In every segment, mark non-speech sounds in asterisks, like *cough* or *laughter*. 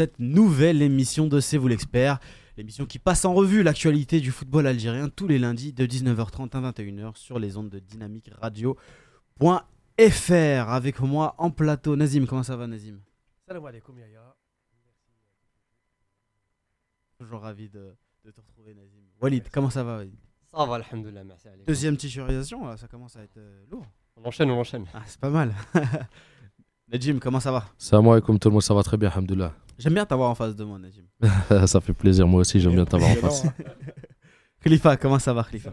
cette nouvelle émission de C'est vous l'expert. L'émission qui passe en revue l'actualité du football algérien tous les lundis de 19h30 à 21h sur les ondes de Dynamique Radio.fr. Avec moi en plateau, Nazim. Comment ça va, Nazim? Salam alaikum, Yaya. Toujours ravi de, de te retrouver, Nazim. Walid, comment ça va Walid? Ça va, alhamdoulilah, merci. Deuxième titularisation, ça commence à être euh, lourd. On enchaîne, on enchaîne. Ah, c'est pas mal. *laughs* Najim, comment ça va? Salam alaikum tout le monde, ça va très bien, alhamdoulilah. J'aime bien t'avoir en face de moi, Najim. *laughs* ça fait plaisir, moi aussi, j'aime bien t'avoir en face. *laughs* Khalifa, comment ça va, Khalifa.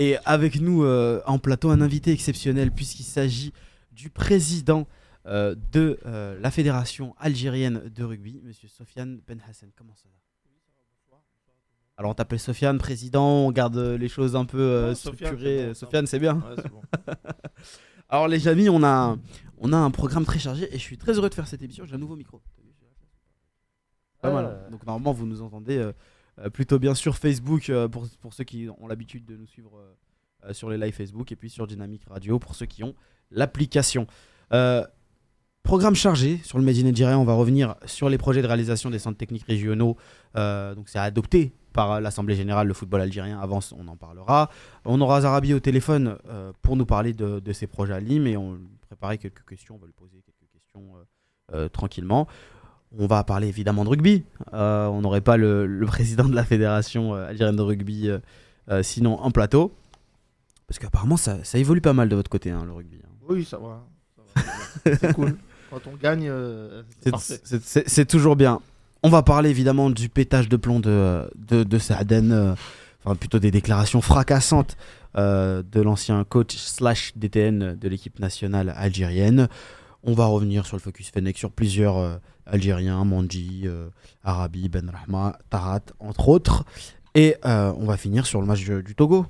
Et avec nous euh, en plateau, un invité exceptionnel puisqu'il s'agit du président euh, de euh, la fédération algérienne de rugby, Monsieur Sofiane Ben Hassan. Comment ça va? Alors on t'appelle Sofiane, président, on garde les choses un peu euh, structurées. c'est bon, ça Sofiane, c'est bien? Ouais, c'est bon. *laughs* Alors les amis, on a, on a un programme très chargé et je suis très heureux de faire cette émission. J'ai un nouveau micro. Pas mal. hein. Donc normalement, vous nous entendez euh, euh, plutôt bien sur Facebook euh, pour, pour ceux qui ont l'habitude de nous suivre euh, sur les lives Facebook et puis sur Dynamic Radio pour ceux qui ont l'application. Programme chargé sur le Made in Algeria. On va revenir sur les projets de réalisation des centres techniques régionaux. Donc c'est adopté par l'Assemblée générale le football algérien. Avant, on en parlera. On aura Zarabi au téléphone pour nous parler de, de ses projets à Lim et on préparait quelques questions. On va lui poser quelques questions euh, euh, tranquillement. On va parler évidemment de rugby. Euh, on n'aurait pas le, le président de la fédération algérienne de rugby sinon en plateau. Parce qu'apparemment ça, ça évolue pas mal de votre côté, hein, le rugby. hein. Oui, ça va. C'est *laughs* cool. Quand on gagne, c'est toujours bien. On va parler évidemment du pétage de plomb de, de, de Saaden, euh, enfin plutôt des déclarations fracassantes euh, de l'ancien coach slash DTN de l'équipe nationale algérienne. On va revenir sur le Focus Fennec sur plusieurs euh, Algériens, Manji, euh, Arabi, Ben Rahma, Tarat, entre autres. Et on va finir sur le match du, du Togo.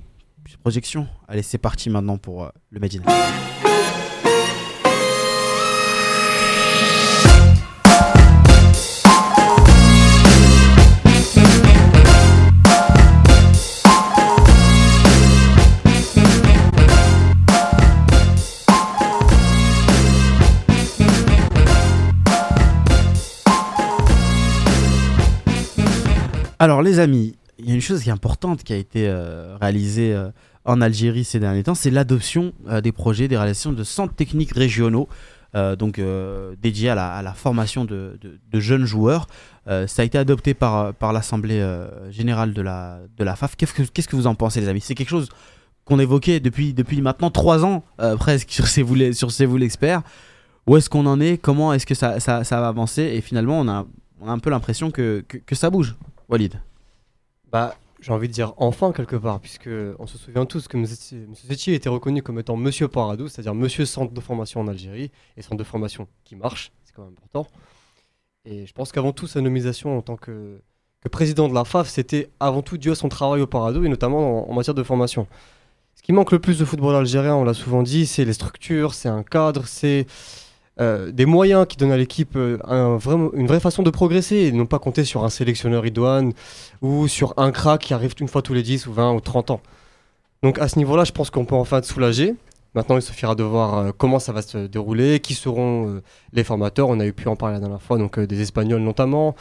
Projection. Allez, c'est parti maintenant pour le Medina. Alors les amis, il y a une chose qui est importante qui a été euh, réalisée euh, en Algérie ces derniers temps, c'est l'adoption euh, des projets, des réalisations de centres techniques régionaux, donc dédiés à la, formation de, jeunes joueurs. Ça a été adopté par, l'Assemblée générale de la, FAF. Qu'est-ce que, vous en pensez les amis? C'est quelque chose qu'on évoquait depuis, depuis maintenant trois ans presque sur C'est vous, sur C'est vous l'expert. Où est-ce qu'on en est? Comment est-ce que ça, va avancer? Et finalement, on a, un peu l'impression que ça bouge. Walid. Bah, j'ai envie de dire enfin quelque part, puisque on se souvient tous que M. Setti était reconnu comme étant Monsieur Paradou, c'est-à-dire Monsieur Centre de formation en Algérie, et centre de formation qui marche, c'est quand même important. Et je pense qu'avant tout, sa nomination en tant que, que président de la FAF, c'était avant tout dû à son travail au Paradou, et notamment en, en matière de formation. Ce qui manque le plus de football algérien, on l'a souvent dit, c'est les structures, c'est un cadre, c'est euh, des moyens qui donnent à l'équipe euh, un une vraie façon de progresser, et non pas compter sur un sélectionneur idoine ou sur un crack qui arrive une fois tous les 10 ou 20 ou 30 ans. Donc à ce niveau-là, je pense qu'on peut enfin être soulagé. Maintenant, il suffira de voir euh, comment ça va se dérouler, qui seront les formateurs. On a eu pu en parler la dernière fois, donc des Espagnols notamment.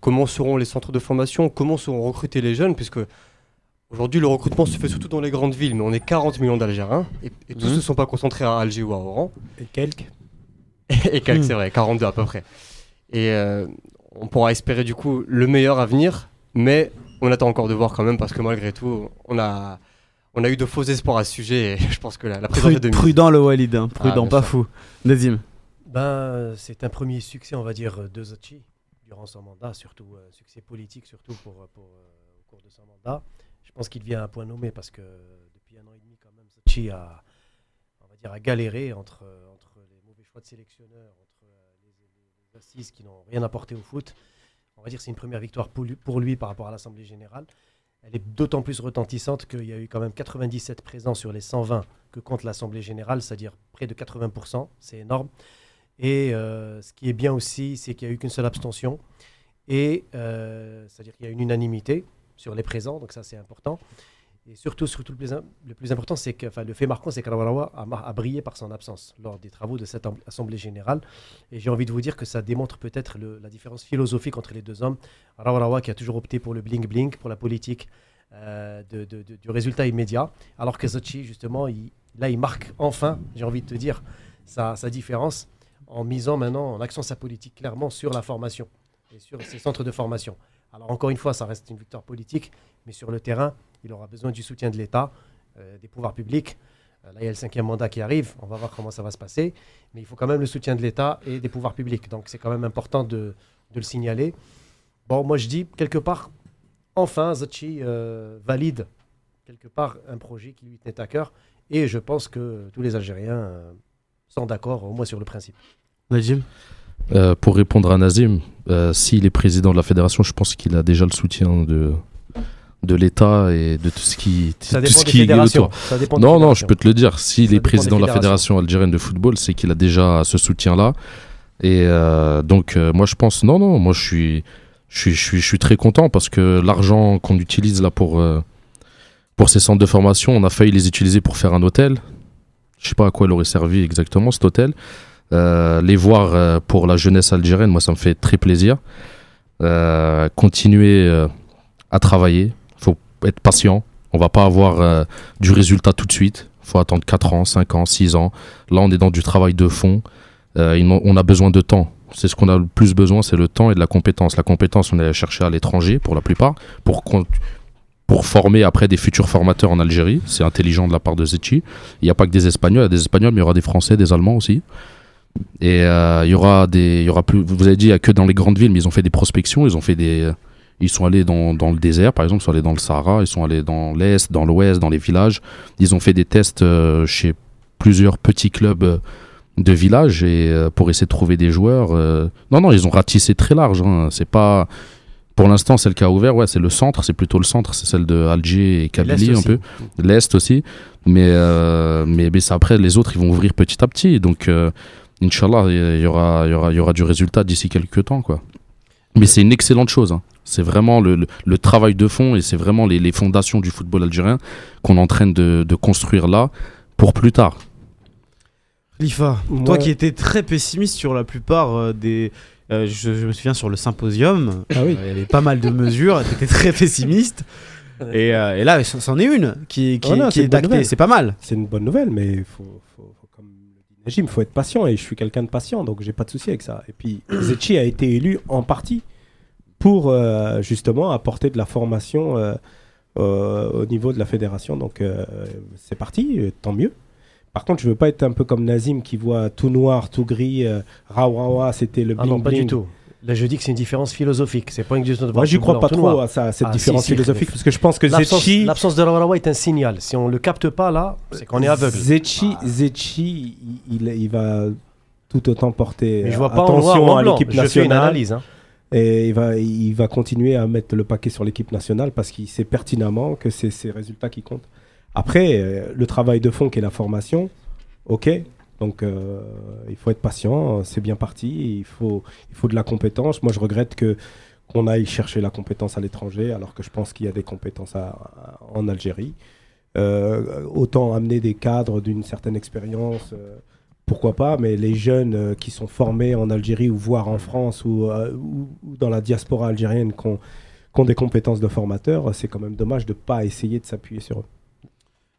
Comment seront les centres de formation, comment seront recrutés les jeunes, puisque aujourd'hui le recrutement se fait surtout dans les grandes villes, mais on est 40 millions d'Algériens et, et tous Mhm. ne sont pas concentrés à Alger ou à Oran. Et quelques *laughs* Et quelques, Hmm. c'est vrai, 42 à peu près. Et euh, on pourra espérer du coup le meilleur à venir, mais on attend encore de voir quand même parce que malgré tout, on a, on a eu de faux espoirs à ce sujet et *laughs* je pense que la, la présence de prudent le Walid, hein. prudent, bien pas sûr. fou. Nazim. Ben, c'est un premier succès, on va dire, de Zachi durant son mandat, surtout euh, succès politique, surtout pour, pour, euh, au cours de son mandat. Je pense qu'il vient à point nommé parce que depuis un an et demi, quand même, Zachi a, on va dire, a galéré entre, de sélectionneurs, entre euh, les, assises qui n'ont rien apporté au foot. On va dire que c'est une première victoire pour lui, pour lui par rapport à l'Assemblée générale. Elle est d'autant plus retentissante qu'il y a eu quand même 97 présents sur les 120 que compte l'Assemblée générale, c'est-à-dire près de 80%. C'est énorme. Et euh, ce qui est bien aussi, c'est qu'il n'y a eu qu'une seule abstention. Et euh, c'est-à-dire qu'il y a une unanimité sur les présents, donc ça c'est important. Et surtout, le, plus, important, c'est que le fait marquant, c'est qu'Arawarawa a, a brillé par son absence lors des travaux de cette assemblée générale. Et j'ai envie de vous dire que ça démontre peut-être la différence philosophique entre les deux hommes. Arawarawa qui a toujours opté pour le bling-bling, pour la politique euh, du résultat immédiat, alors que Zachi, justement, là, il marque enfin, j'ai envie de te dire, sa, sa différence en misant maintenant, en accent sa politique clairement sur la formation et sur ses centres de formation. Alors encore une fois, ça reste une victoire politique, mais sur le terrain, il aura besoin du soutien de l'État, euh, des pouvoirs publics. Euh, là, il y a le cinquième mandat qui arrive, on va voir comment ça va se passer, mais il faut quand même le soutien de l'État et des pouvoirs publics. Donc c'est quand même important de, de le signaler. Bon, moi je dis, quelque part, enfin, Zachi euh, valide quelque part un projet qui lui tenait à cœur, et je pense que tous les Algériens euh, sont d'accord, au moins sur le principe. Najim Euh, pour répondre à Nazim, euh, s'il est président de la fédération, je pense qu'il a déjà le soutien de, de l'État et de tout ce qui, Ça tout ce qui est autour. Ça dépend des Non, non, je peux te le dire. S'il est président de la fédération algérienne de football, c'est qu'il a déjà ce soutien-là. Et euh, donc, euh, moi, je pense, non, non, moi, je suis, je suis, je suis, je suis très content parce que l'argent qu'on utilise là pour, euh, pour ces centres de formation, on a failli les utiliser pour faire un hôtel. Je sais pas à quoi il aurait servi exactement cet hôtel. Les voir pour la jeunesse algérienne, moi, ça me fait très plaisir. Continuer à travailler. Être patient. On va pas avoir euh, du résultat tout de suite. faut attendre 4 ans, 5 ans, 6 ans. Là, on est dans du travail de fond. Euh, il on a besoin de temps. C'est ce qu'on a le plus besoin, c'est le temps et de la compétence. La compétence, on est allé chercher à l'étranger pour la plupart, pour, pour former après des futurs formateurs en Algérie. C'est intelligent de la part de Zetchi. Il n'y a pas que des Espagnols, il y a des Espagnols, mais il y aura des Français, des Allemands aussi. Et euh, il y aura des, il y aura plus. Vous avez dit, il n'y a que dans les grandes villes, mais ils ont fait des prospections, ils ont fait des, ils sont allés dans, dans le désert, par exemple, ils sont allés dans le Sahara, ils sont allés dans l'est, dans l'ouest, dans les villages. Ils ont fait des tests euh, chez plusieurs petits clubs euh, de village et euh, pour essayer de trouver des joueurs. Non, non, ils ont ratissé très large. hein. C'est pas. Pour l'instant, celle qui a ouvert, ouais, c'est le centre, c'est plutôt le centre, c'est celle de Alger et Kabylie L'Est un aussi. peu, l'est aussi. Mais, mais, après, les autres, ils vont ouvrir petit à petit. Donc, Inch'Allah, il y aura, y, aura, y aura du résultat d'ici quelques temps, quoi. Mais c'est une excellente chose. hein. C'est vraiment le, le- le travail de fond et c'est vraiment les, les fondations du football algérien qu'on est en train de, de construire là pour plus tard. Moi- toi qui étais très pessimiste sur la plupart euh, des. euh, je, je me souviens sur le symposium, Ah oui. euh, il y avait pas mal de mesures, tu étais très pessimiste. Et, euh, et là, c'en est une qui, qui, Voilà, qui c'est est d'acté, c'est pas mal. C'est une bonne nouvelle, mais il faut, faut- faut- comme le dit faut être patient et je suis quelqu'un de patient, donc j'ai pas de souci avec ça. Et puis Zetchi a été élu en partie pour euh, justement apporter de la formation euh, euh, au niveau de la fédération, donc c'est parti, tant mieux. Par contre, je veux pas être un peu comme Nazim qui voit tout noir, tout gris, euh, rawa c'était le Ah non, bling pas du bling. tout. Là, je dis que c'est une différence philosophique. C'est pas une question de Moi, j'y crois pas trop noir. à ça, cette Ah, différence si, si, philosophique, parce que je pense que Zetchi, l'absence de Rawarawa est un signal. Si on le capte pas là, c'est qu'on est aveugle. Zetchi, Zetchi, il, va tout autant porter Mais je vois pas en attention noir ou en à l'équipe Je fais une nationale analyse. hein. Et il va, il va continuer à mettre le paquet sur l'équipe nationale parce qu'il sait pertinemment que c'est ses résultats qui comptent. Après, euh, le travail de fond qui est la formation, ok. Donc euh, il faut être patient, c'est bien parti. Il faut, il faut de la compétence. Moi, je regrette que qu'on aille chercher la compétence à l'étranger, alors que je pense qu'il y a des compétences à- à- en Algérie. Euh, autant amener des cadres d'une certaine expérience, euh, pourquoi pas, mais les jeunes euh, qui sont formés en Algérie ou voire en France ou, euh, ou- ou dans la diaspora algérienne qui ont, qui ont des compétences de formateurs, c'est quand même dommage de ne pas essayer de s'appuyer sur eux.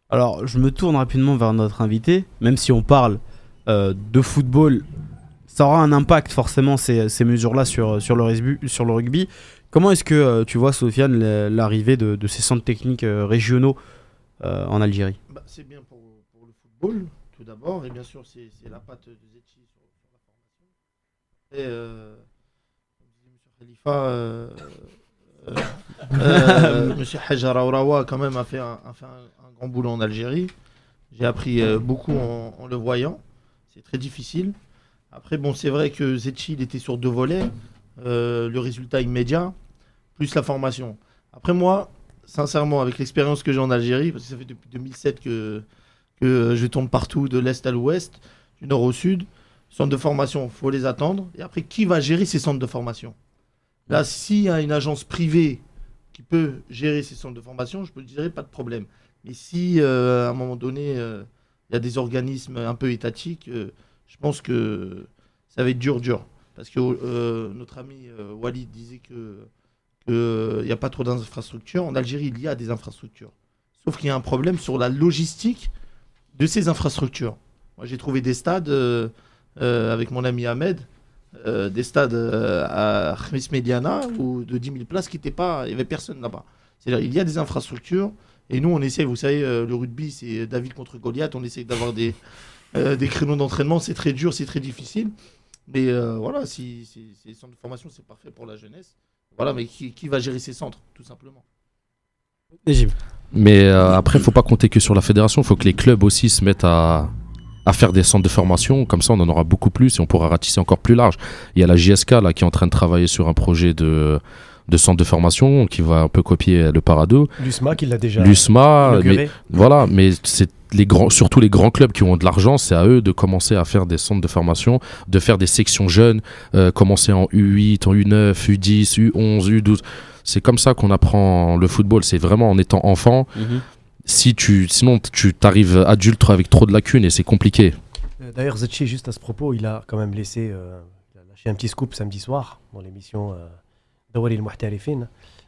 Alors, je me tourne rapidement vers notre invité, même si on parle euh, de football, ça aura un impact forcément ces, ces mesures-là sur, sur, le rugby, sur le rugby. Comment est-ce que euh, tu vois, Sofiane, la- l'arrivée de, de ces centres techniques euh, régionaux euh, en Algérie? Bah, c'est bien pour, pour le football, d'abord, et bien sûr, c'est la patte de Zetchi sur, sur la formation. Et, euh, comme disait M. Khalifa, euh, euh, euh, *laughs* M. Hajar Aourawa, quand même, a fait un, a fait un- un grand boulot en Algérie. J'ai appris beaucoup en, en le voyant. C'est très difficile. Après, bon, c'est vrai que Zetchi, il était sur deux volets. Le résultat immédiat, plus la formation. Après, moi, sincèrement, avec l'expérience que j'ai en Algérie, parce que ça fait depuis 2007 que, que je tourne partout, de l'Est à l'Ouest, du Nord au Sud, centres de formation, faut les attendre. Et après, qui va gérer ces centres de formation? Là, s'il y a une agence privée qui peut gérer ces centres de formation, je peux dire pas de problème. Mais si euh, à un moment donné, euh, il y a des organismes un peu étatiques, euh, je pense que ça va être dur, dur. Parce que notre ami Walid disait que qu'il n'y a pas trop d'infrastructures. En Algérie, il y a des infrastructures. Sauf qu'il y a un problème sur la logistique de ces infrastructures. Moi, j'ai trouvé des stades avec mon ami Ahmed, des stades à Khmis Mediana, ou de 10 000 places qui n'étaient pas. Il n'y avait personne là-bas. C'est-à-dire il y a des infrastructures. Et nous, on essaie, vous savez, euh, le rugby, c'est David contre Goliath. On essaie d'avoir des, *laughs* euh, des créneaux d'entraînement. C'est très dur, c'est très difficile. Mais euh, voilà, si, ces centres de formation, c'est parfait pour la jeunesse. Voilà, mais qui, va gérer ces centres, tout simplement Mais après, il faut pas compter que sur la fédération. Il faut que les clubs aussi se mettent à, à faire des centres de formation. Comme ça, on en aura beaucoup plus et on pourra ratisser encore plus large. Il y a la JSK là, qui est en train de travailler sur un projet de de centre de formation qui va un peu copier le Parado. L'USMA qui l'a déjà. L'USMA, mais voilà, mais c'est les grands, surtout les grands clubs qui ont de l'argent, c'est à eux de commencer à faire des centres de formation, de faire des sections jeunes, euh, commencer en U8, en U9, U10, U11, U12. C'est comme ça qu'on apprend le football. C'est vraiment en étant enfant. Mhm. Si tu, sinon, tu t'arrives adulte avec trop de lacunes et c'est compliqué. Euh, d'ailleurs, Zetchi, juste à ce propos, il a quand même laissé euh, lâché un petit scoop samedi soir dans l'émission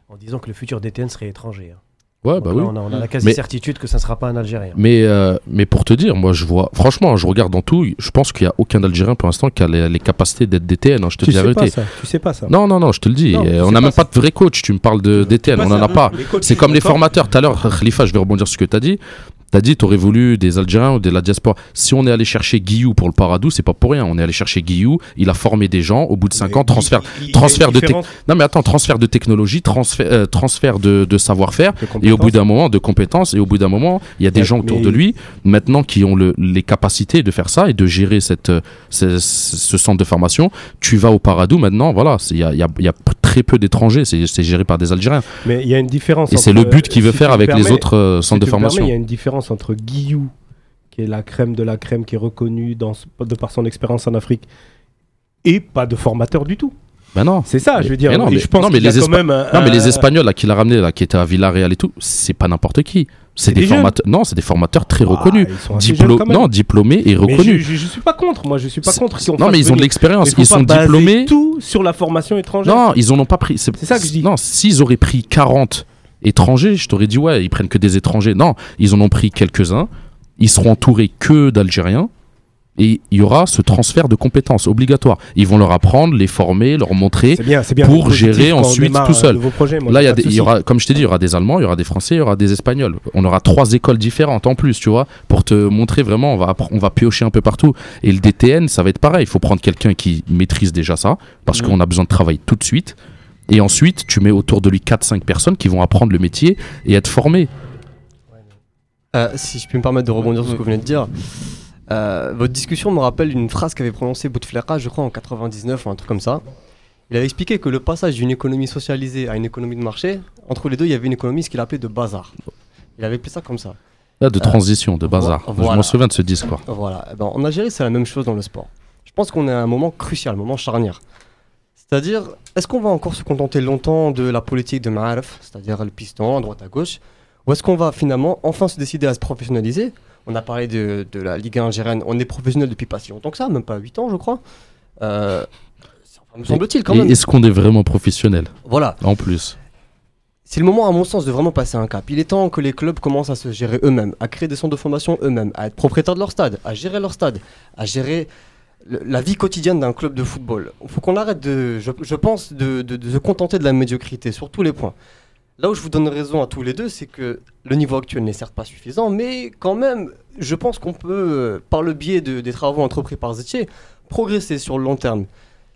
en disant que le futur DTN serait étranger. Hein. Ouais, bah oui. On a, la quasi-certitude que ça ne sera pas un Algérien. Mais, euh, mais pour te dire, moi, je vois, franchement, je regarde dans tout, je pense qu'il n'y a aucun Algérien pour l'instant qui a les, capazités d'être DTN. Hein, je te tu dis la vérité. Ça. Tu sais pas ça. Non, non, non, je te le dis. on n'a même pas, de vrai coach. Tu me parles de DTN, on n'en a pas. C'est comme les formateurs. Tout à l'heure, Khalifa, je vais rebondir sur ce que tu as dit. T'as dit, t'aurais voulu des Algériens ou de la diaspora. Si on est allé chercher Guillou pour le Paradou, c'est pas pour rien. On est allé chercher Guillou, il a formé des gens. Au bout de 5 ans, transfert, transfert de non mais attends, transfert de technologie, transfert, euh, transfert de, savoir-faire, et au bout d'un moment de compétences, et au bout d'un moment, il y a des gens autour de lui maintenant qui ont le, les capacités de faire ça et de gérer cette, euh, ce, centre de formation. Tu vas au Paradou maintenant, voilà, il y a, y a, très peu d'étrangers, c'est géré par des Algériens. Mais il y a une différence. Et c'est le but qu'il veut faire avec les autres euh, centres de formation. Il y a une différence entre Guillou, qui est la crème de la crème, qui est reconnue dans, de par son expérience en Afrique, et pas de formateur du tout. Ben non. C'est ça, je veux dire. Mais non, mais, je pense les, non, mais les Espagnols là, qui l'a ramené, là, qui était à Villarreal et tout, c'est pas n'importe qui. C'est des, formateurs. Non, c'est des formateurs très ah, reconnus. Non, diplômés et reconnus. Je, je, suis pas contre. Moi, je suis pas contre. non, mais ils ont de l'expérience. Ils sont diplômés. Tout sur la formation étrangère. Non, ils en ont pas pris. C'est ça que je dis. Non, s'ils auraient pris 40 étrangers, je t'aurais dit ouais, ils prennent que des étrangers. Non, ils en ont pris quelques-uns. Ils seront entourés que d'Algériens. Et il y aura ce transfert de compétences obligatoire. Ils vont leur apprendre, les former, leur montrer pour gérer ensuite tout seul. Là, il y, a il y aura, comme je t'ai dit, il y aura des Allemands, il y aura des Français, il y aura des Espagnols. On aura trois écoles différentes en plus, tu vois, pour te montrer vraiment. On va, on va piocher un peu partout. Et le DTN, ça va être pareil. Il faut prendre quelqu'un qui maîtrise déjà ça, parce mm. qu'on a besoin de travailler tout de suite. Et ensuite, tu mets autour de lui 4-5 personnes qui vont apprendre le métier et être formées. Euh, si je puis me permettre de rebondir sur ce que vous venez de dire, euh, votre discussion me rappelle une phrase qu'avait prononcée Bouteflika, je crois en 99 ou un truc comme ça. Il avait expliqué que le passage d'une économie socialisée à une économie de marché, entre les deux, il y avait une économie ce qu'il appelait de bazar. Il avait appelé ça comme ça. Là, de transition, de bazar. Je m'en souviens de ce discours. Voilà. Eh ben, en Algérie, c'est la même chose dans le sport. Je pense qu'on est à un moment crucial, un moment charnière. C'est-à-dire, est-ce qu'on va encore se contenter longtemps de la politique de Ma'arif, c'est-à-dire le piston à droite à gauche, ou est-ce qu'on va finalement enfin se décider à se professionnaliser? On a parlé de, la Ligue 1 algérienne, on est professionnel depuis pas si longtemps que ça, même pas 8 ans je crois. Euh, me semble-t-il quand même. Est-ce qu'on est vraiment professionnel? Voilà. En plus. C'est le moment, à mon sens, de vraiment passer un cap. Il est temps que les clubs commencent à se gérer eux-mêmes, à créer des centres de formation eux-mêmes, à être propriétaires de leur stade, à gérer leur stade, à gérer la vie quotidienne d'un club de football. Il faut qu'on arrête, de, je, pense, de, se contenter de la médiocrité sur tous les points. Là où je vous donne raison à tous les deux, c'est que le niveau actuel n'est certes pas suffisant, mais quand même, je pense qu'on peut, par le biais des travaux entrepris par Zetier, progresser sur le long terme.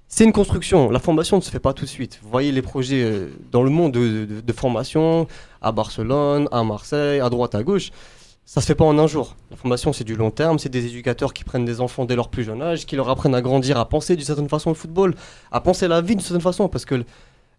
C'est une construction, la formation ne se fait pas tout de suite. Vous voyez les projets euh, dans le monde de formation, à Barcelone, à Marseille, à droite, à gauche ça se fait pas en un jour. La formation, c'est du long terme. C'est des éducateurs qui prennent des enfants dès leur plus jeune âge, qui leur apprennent à grandir, à penser d'une certaine façon le football, à penser la vie d'une certaine façon. Parce que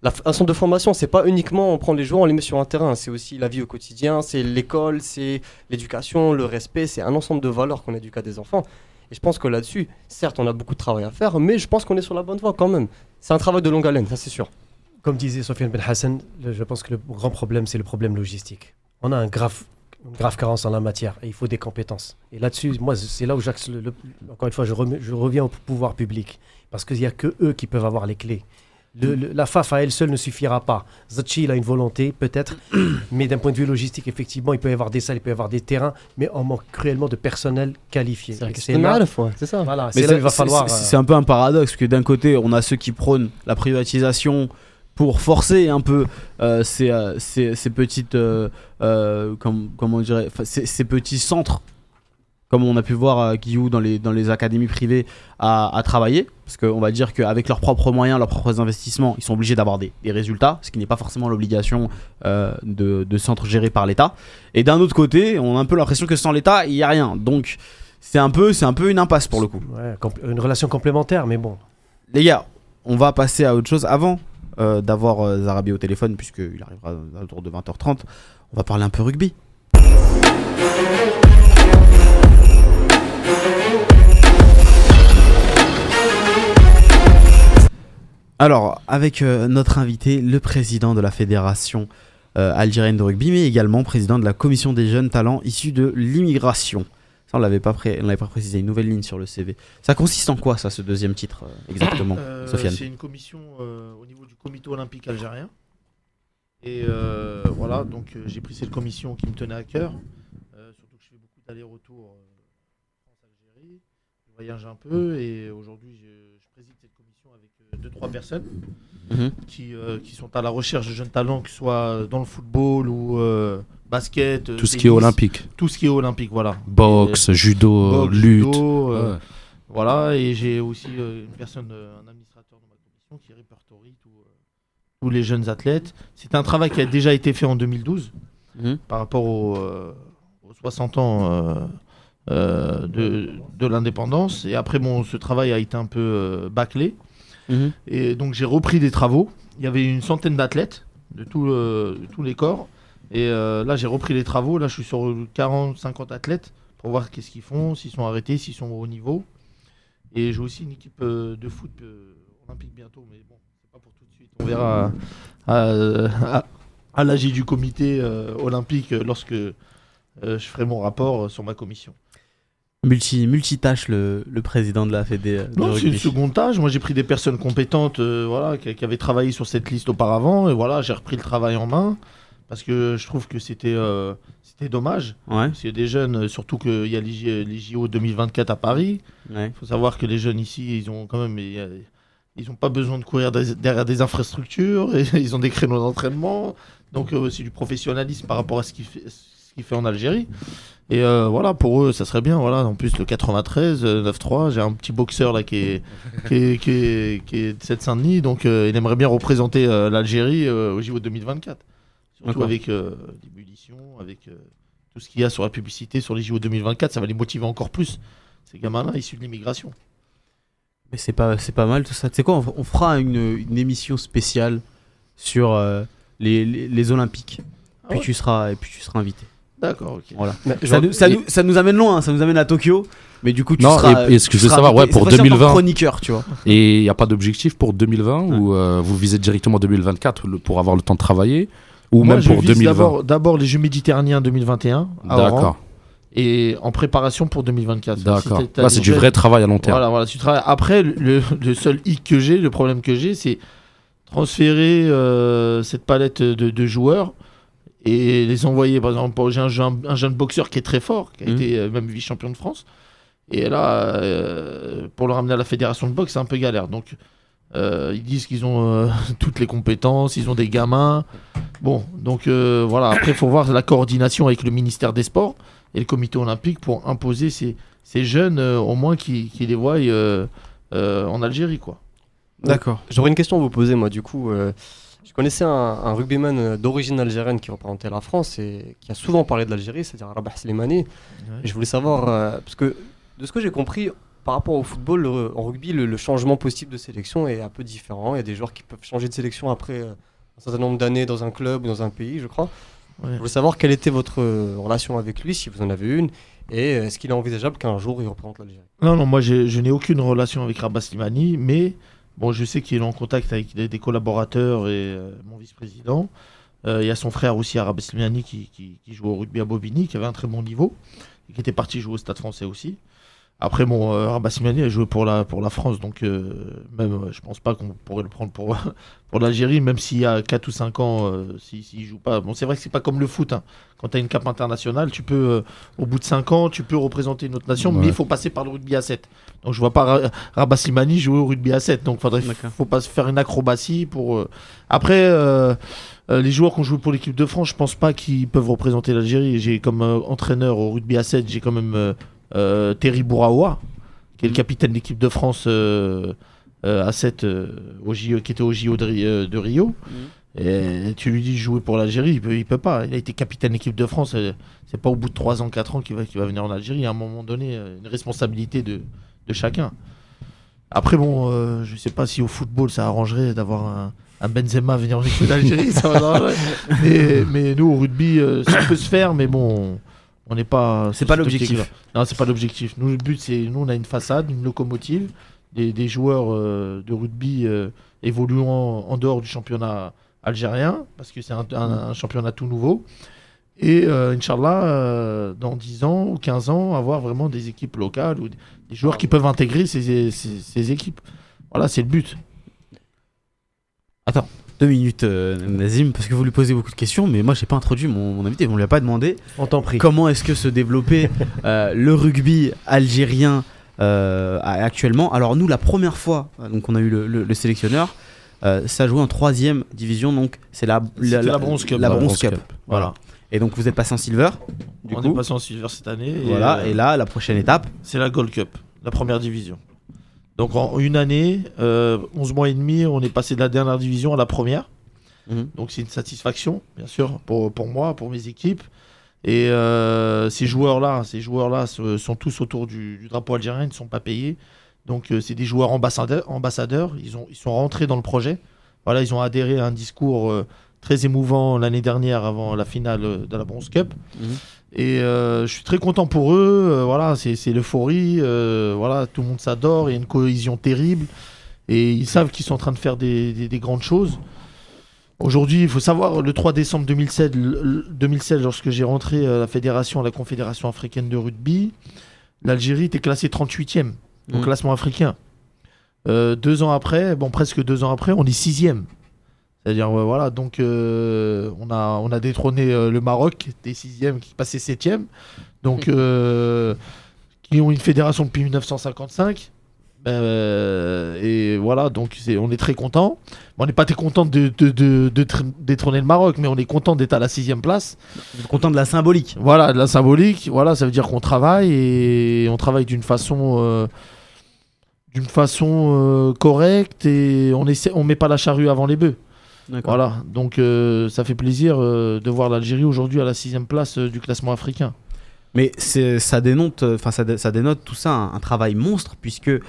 la, centre de formation, c'est pas uniquement on prend les joueurs, on les met sur un terrain. C'est aussi la vie au quotidien, c'est l'école, c'est l'éducation, le respect. C'est un ensemble de valeurs qu'on éduque à des enfants. Et je pense que là-dessus, certes, on a beaucoup de travail à faire, mais je pense qu'on est sur la bonne voie quand même. C'est un travail de longue haleine, ça c'est sûr. comme disait Sofiane Ben Hassan, je pense que le grand problème, c'est le problème logistique. On a un grave, une grave carence en la matière et il faut des compétences. Et là-dessus, moi, c'est là où j'axe le, le- encore une fois, je, remets- je reviens au pouvoir public parce qu'il n'y a que eux qui peuvent avoir les clés. Le- le- la FAF à elle seule ne suffira pas. Zachi, il a une volonté, peut-être, *clears throat* mais d'un point de vue logistique, effectivement, il peut y avoir des salles, il peut y avoir des terrains, mais on manque cruellement de personnel qualifié. C'est là, c'est ça. voilà, Mais c'est là il va falloir. c'est- euh, C'est un peu un paradoxe, parce que d'un côté, on a ceux qui prônent la privatisation pour forcer un peu euh, ces, euh, ces- ces petites. euh, comme- comment on dirait enfin, ces, ces petits centres, comme on a pu voir à Guillou dans les, dans les académies privées, à, à travailler. Parce qu'on va dire qu'avec leurs propres moyens, leurs propres investissements, ils sont obligés d'avoir des, des résultats, ce qui n'est pas forcément l'obligation euh, de, de centres gérés par l'État. Et d'un autre côté, on a un peu l'impression que sans l'État, il n'y a rien. Donc. C'est un, peu, c'est un peu une impasse pour le coup. ouais, une relation complémentaire, mais bon. Les gars, on va passer à autre chose avant euh, d'avoir euh, Zarabi au téléphone, puisqu'il arrivera autour de 20h30. On va parler un peu rugby. Alors, avec euh, notre invité, le président de la fédération algérienne de rugby, mais également président de la commission des jeunes talents issus de l'immigration. Ça, on l'avait pas, pré- on l'avait pas précisé, une nouvelle ligne sur le CV. Ça consiste en quoi, ça, ce deuxième titre, euh, exactement, Euh, Sofiane c'est une commission euh, au niveau du comité olympique algérien. Et voilà, donc j'ai pris cette commission qui me tenait à cœur. Surtout que je fais beaucoup d'allers-retours France-Algérie. Je voyage un peu et aujourd'hui je, je préside cette commission avec deux, trois personnes Mhm. qui, qui sont à la recherche de jeunes talents, que ce soit dans le football ou basket. euh, Tout ce qui est olympique. Tout ce qui est olympique, voilà. Boxe, judo, Boxe, lutte. judo, euh, Ouais. voilà, et j'ai aussi euh, une personne, euh, un administrateur dans ma commission qui répertorie tous, euh, tous les jeunes athlètes. C'est un travail qui a déjà été fait en 2012 Mhm. par rapport aux, euh, aux 60 ans euh, euh, de, de l'indépendance. Et après, bon, ce travail a été un peu euh, bâclé. Mhm. Et donc j'ai repris des travaux. Il y avait une centaine d'athlètes de, tout de tous les corps. Et euh, là j'ai repris les travaux. Là je suis sur 40-50 athlètes pour voir qu'est-ce qu'ils font, s'ils sont arrêtés, s'ils sont au niveau. Et j'ai aussi une équipe euh, de foot euh, olympique bientôt, mais bon, c'est pas pour tout de suite. On verra à, à, à l'AG du comité euh, olympique lorsque euh, je ferai mon rapport sur ma commission. Multi, multitâche, le, le président de la Fédé. Non, c'est une seconde tâche. Moi, j'ai pris des personnes compétentes euh, voilà, qui, qui avaient travaillé sur cette liste auparavant. Et voilà, j'ai repris le travail en main. Parce que je trouve que c'était euh, c'était dommage. Ouais, Parce des jeunes, euh, surtout qu'il y a les, JO 2024 à Paris. ouais. Il faut savoir que les jeunes ici, ils ont quand même. Ils n'ont pas besoin de courir des- derrière des infrastructures. Et *laughs* ils ont des créneaux d'entraînement. Donc, euh, c'est du professionnalisme par rapport à ce qu'il fait, ce qu'il fait en Algérie. Et euh, voilà, pour eux, ça serait bien. Voilà. En plus, le 93, euh, 9-3, j'ai un petit boxeur là qui est, *laughs* qui est, qui est, qui est de Seine-Saint-Denis. Donc, il aimerait bien représenter l'Algérie au JO 2024. Surtout avec euh, l'ébullition, avec euh, tout ce qu'il y a sur la publicité sur les JO 2024. Ça va les motiver encore plus, ces gamins-là issus de l'immigration. Mais c'est pas, c'est pas mal tout ça. Tu sais quoi, on, fera une, une émission spéciale sur euh, les, les, les Olympiques. Ah puis ouais tu seras, et puis tu seras invité. D'accord, ok. Voilà. Ça, genre- nous, ça, et- nous, ça nous amène loin, hein, ça nous amène à Tokyo. Mais du coup, tu Non, seras. et- et ce que tu je veux seras savoir, ouais, pour cette fois-ci en tant que 2020. chroniqueur, tu vois. *laughs* Et il n'y a pas d'objectif pour 2020 Ouais. ou euh, vous visez directement 2024 le- pour avoir le temps de travailler? Ou Moi, même je pour vise 2020 d'abord- D'abord les Jeux méditerranéens 2021 à Oran, D'accord, et en préparation pour 2024. d'accord. Si t'as- t'as Là, des c'est du vrai travail à long terme. Voilà, voilà, tu travailles. Après, le, le seul hic que j'ai, le problème que j'ai, c'est transférer euh, cette palette de, de joueurs et les envoyer. Par exemple, j'ai un, jeune- un jeune boxeur qui est très fort, qui a Mhm. été euh, même vice-champion de France. Et là, euh, pour le ramener à la fédération de boxe, c'est un peu galère. Donc, euh, ils disent qu'ils ont euh, *laughs* toutes les compétences, ils ont des gamins. Bon, donc euh, voilà. Après, il faut voir la coordination avec le ministère des Sports et le comité olympique pour imposer ces, ces jeunes, euh, au moins, qui, qui les voient euh, euh, en Algérie, quoi. D'accord. J'aurais une question à vous poser, moi, du coup. euh, je connaissais un, un rugbyman d'origine algérienne qui représentait la France et qui a souvent parlé de l'Algérie, c'est-à-dire Rabah Slimani. Et je voulais savoir, euh, parce que de ce que j'ai compris, par rapport au football, le- en rugby, le, le changement possible de sélection est un peu différent. Il y a des joueurs qui peuvent changer de sélection après euh, un certain nombre d'années dans un club ou dans un pays, je crois. Ouais. Je voulais savoir quelle était votre euh, relation avec lui, si vous en avez une, et euh, est-ce qu'il est envisageable qu'un jour il représente l'Algérie? Non, non, moi je n'ai aucune relation avec Rabat Slimani, mais Bon, je sais qu'il est en contact avec des, des collaborateurs et euh, mon vice-président. Euh, Il y a son frère aussi, Arab Slimani, qui, qui, qui joue au rugby à Bobigny, qui avait un très bon niveau, et qui était parti jouer au Stade français aussi. Après, bon, euh, Arab Slimani a joué pour la, pour la France, donc euh, même, euh, je pense pas qu'on pourrait le prendre pour, *laughs* pour l'Algérie, même s'il y a 4 ou 5 ans, euh, s'il s'il joue pas. Bon, c'est vrai que c'est pas comme le foot. hein. Quand tu as une cape internationale, tu peux, euh, au bout de 5 ans, tu peux représenter une autre nation, Ouais. mais il faut passer par le rugby à 7. Donc je vois pas Ra- Rabat Slimani jouer au rugby à 7. Donc faudrait, faut pas se faire une acrobatie pour. euh, Après, euh, euh, les joueurs qui ont joué pour l'équipe de France, je pense pas qu'ils peuvent représenter l'Algérie. J'ai comme euh, entraîneur au rugby à 7, j'ai quand même euh, Terry Bouraoua, qui est le Mhm. capitaine de l'équipe de France euh, euh, à 7, euh, au JO, qui était au JO de, Ri- euh, de Rio. Et tu lui dis jouer pour l'Algérie, il peut, il peut pas. Il a été capitaine de l'équipe de France. euh, C'est pas au bout de 3 ans, 4 ans qu'il va, venir en Algérie. Il y a un moment donné, euh, une responsabilité de, de chacun. Après, bon, euh, je sais pas si au football ça arrangerait d'avoir un, un Benzema venir en équipe d'Algérie. mais, mais nous, au rugby, euh, ça peut se faire, mais bon, on n'est pas. C'est pas l'objectif. Non, c'est pas l'objectif. Nous, le but, c'est. Nous, on a une façade, une locomotive, des, des joueurs euh, de rugby euh, évoluant en dehors du championnat algérien, parce que c'est un, un- un championnat tout nouveau. Et euh, Inch'Allah, euh, dans 10 ans ou 15 ans, avoir vraiment des équipes locales ou des, joueurs qui peuvent intégrer ces, ces- ces équipes. Voilà, c'est le but. Deux minutes, euh, Nazim, parce que vous lui posez beaucoup de questions, mais moi j'ai pas introduit mon, mon invité, on lui a pas demandé On t'en prie. comment est-ce que se développait *laughs* euh, le rugby algérien euh, actuellement? Alors nous, la première fois, donc on a eu le, le- le sélectionneur, euh, ça jouait en troisième division, donc c'est la, la Bronze Cup. La La Bronze Bronze Cup. Cup. Voilà. Et donc vous êtes passé en silver, du on coup? est passé en silver cette année. et, Voilà. euh, Et là, la prochaine étape? C'est la Gold Cup, la première division. Donc en une année, euh, 11 mois et demi, on est passé de la dernière division à la première. Mhm. Donc c'est une satisfaction, bien sûr, pour, pour moi, pour mes équipes. Et euh, ces joueurs-là, ces joueurs-là sont tous autour du, du drapeau algérien, ils ne sont pas payés. Donc euh, c'est des joueurs ambassadeurs, ambassadeurs. Ils, ont, ils sont rentrés dans le projet. Voilà, ils ont adhéré à un discours euh, très émouvant l'année dernière avant la finale de la Bronze Cup. Mhm. Et euh, je suis très content pour eux. euh, voilà, c'est l'euphorie. euh, voilà, tout le monde s'adore. Il y a une cohésion terrible. Et ils savent qu'ils sont en train de faire des, des- des grandes choses. Aujourd'hui, il faut savoir, le 3 décembre 2016, le- le- 2016 lorsque j'ai rentré à la fédération, à la Confédération africaine de rugby, l'Algérie était classée 38e au Mhm. classement africain. Deux ans après, bon presque deux ans après, on est sixième. C'est-à-dire ouais, voilà, donc euh, on a on a détrôné euh, le Maroc des sixièmes qui passait septième, donc euh, qui ont une fédération depuis 1955. Ben, euh, et voilà, donc c'est, on est très content. On n'est pas très content de, de, de- de tr- détrôner le Maroc, mais on est content d'être à la sixième place. Vous êtes content de la symbolique. Voilà, de la symbolique. Voilà, ça veut dire qu'on travaille et on travaille d'une façon, d'une façon euh, correcte et on essaie, on met pas la charrue avant les bœufs. Voilà, donc euh, ça fait plaisir euh, de voir l'Algérie aujourd'hui à la sixième place euh, du classement africain. Mais c'est- ça dénote, enfin ça, dé- ça dénote tout ça un, un travail monstre puisque euh,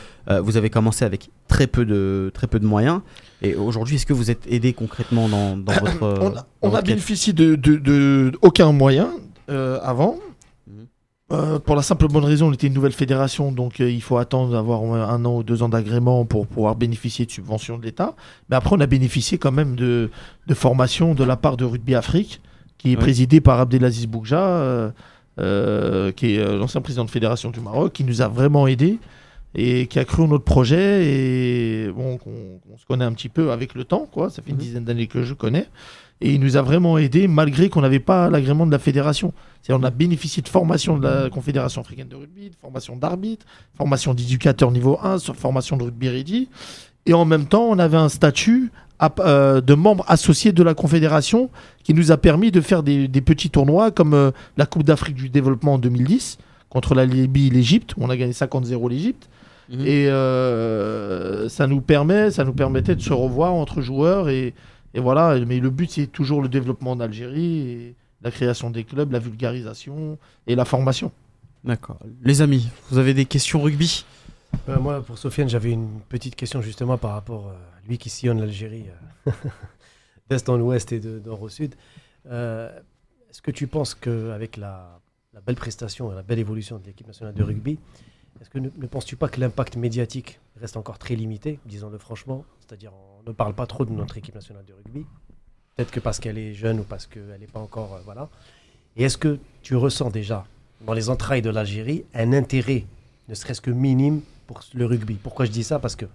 vous avez commencé avec très peu de très peu de moyens et aujourd'hui est-ce que vous êtes aidé concrètement dans, dans votre on a, dans on a votre bénéficié de, de- de aucun moyen euh, avant. Euh, pour la simple bonne raison, on était une nouvelle fédération, donc euh, il faut attendre d'avoir un an ou deux ans d'agrément pour pouvoir bénéficier de subventions de l'État. Mais après, on a bénéficié quand même de, de formation de la part de Rugby Afrique, qui est Ouais. présidé par Abdelaziz Boukja, euh, euh, qui est l'ancien président de fédération du Maroc, qui nous a vraiment aidés et qui a cru en notre projet et bon, qu'on se connaît un petit peu avec le temps, quoi. Ça fait une Mhm. dizaine d'années que je connais. Et il nous a vraiment aidés malgré qu'on n'avait pas l'agrément de la fédération. C'est on a bénéficié de formation de la Confédération africaine de rugby, de formation d'arbitre, formation d'éducateur niveau 1, sur formation de rugby ready. Et en même temps, on avait un statut euh, de membre associé de la Confédération qui nous a permis de faire des, des petits tournois comme euh, la Coupe d'Afrique du développement en 2010 contre la Libye et l'Égypte. On a gagné 50-0 l'Égypte. Mhm. Et euh, ça nous permet, ça nous permettait de se revoir entre joueurs et, et voilà. Mais le but c'est toujours le développement en Algérie, et la création des clubs, la vulgarisation et la formation. D'accord. Les amis, vous avez des questions rugby? Euh, moi, pour Sofiane, j'avais une petite question justement par rapport euh, à lui qui sillonne l'Algérie euh, *laughs* d'est en ouest et de nord au sud. Euh, Est-ce que tu penses qu'avec la, la belle prestation et la belle évolution de l'équipe nationale de rugby, est-ce que ne, ne penses-tu pas que l'impact médiatique reste encore très limité, disons-le franchement C'est-à-dire, on ne parle pas trop de notre équipe nationale de rugby. Peut-être que parce qu'elle est jeune ou parce qu'elle n'est pas encore. euh, voilà. Et est-ce que tu ressens déjà, dans les entrailles de l'Algérie, un intérêt, ne serait-ce que minime, pour le rugby? Pourquoi je dis ça? Parce que,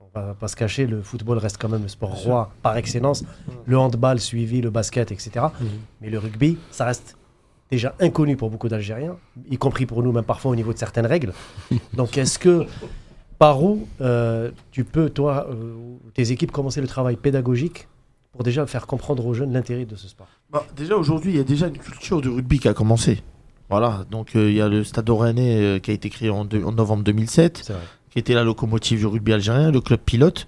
on va pas se cacher, le football reste quand même le sport roi par excellence. Le handball suivi, le basket, etc. Mais le rugby, ça reste déjà inconnu pour beaucoup d'Algériens, y compris pour nous, même parfois au niveau de certaines règles. *laughs* Donc, est-ce que, par où euh, tu peux, toi, euh, tes équipes, commencer le travail pédagogique pour déjà faire comprendre aux jeunes l'intérêt de ce sport? Bah, déjà aujourd'hui, il y a déjà une culture du rugby qui a commencé. Voilà, donc euh, il y a le Stade Rennais euh, qui a été créé en, novembre 2007, C'est vrai. qui était la locomotive du rugby algérien, le club pilote,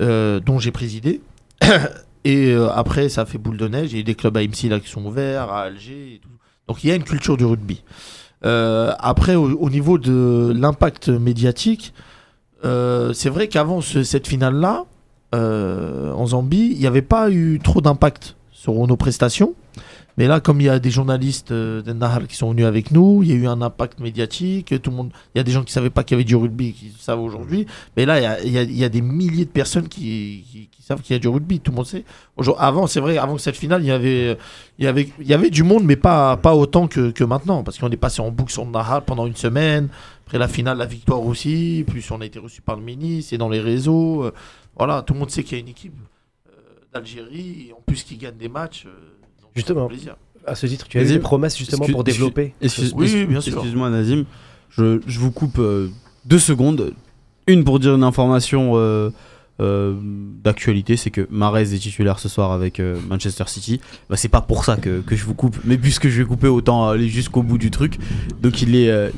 euh, dont j'ai présidé. *coughs* et euh, après, ça a fait boule de neige. Il y a eu des clubs à IMSI là, qui sont ouverts, à Alger. Et tout. Donc il y a une culture du rugby. Euh, après, au, au niveau de l'impact médiatique, euh, c'est vrai qu'avant ce- cette finale-là, euh, en Zambie, il n'y avait pas eu trop d'impact sur nos prestations. Mais là, comme il y a des journalistes euh, d'Ennahar qui sont venus avec nous, il y a eu un impact médiatique. Tout le monde, il y a des gens qui savaient pas qu'il y avait du rugby, qui savent aujourd'hui. Mais là, il y a, des milliers de personnes qui, savent qu'il y a du rugby. Tout le monde sait. Avant, c'est vrai, avant cette finale, il y avait, il y avait, il y avait du monde, mais pas, pas autant que, maintenant, parce qu'on est passé en boucle sur Nahar pendant une semaine. Après la finale, la victoire aussi. Plus on a été reçu par le ministre, c'est dans les réseaux. Euh, voilà, tout le monde sait qu'il y a une équipe euh, d'Algérie, et en plus qui gagne des matchs. Euh, Justement. plaisir. À ce titre, tu as des promesses justement pour développer Excuse- Oui, excuse- bien sûr. Excuse-moi, Nazim. Je, je vous coupe euh, deux secondes. Une pour dire une information euh, d'actualité c'est que Marez est titulaire ce soir avec euh, Manchester City. Bah, c'est pas pour ça que, je vous coupe, mais puisque je vais couper, autant aller jusqu'au bout du truc. Donc il est, euh,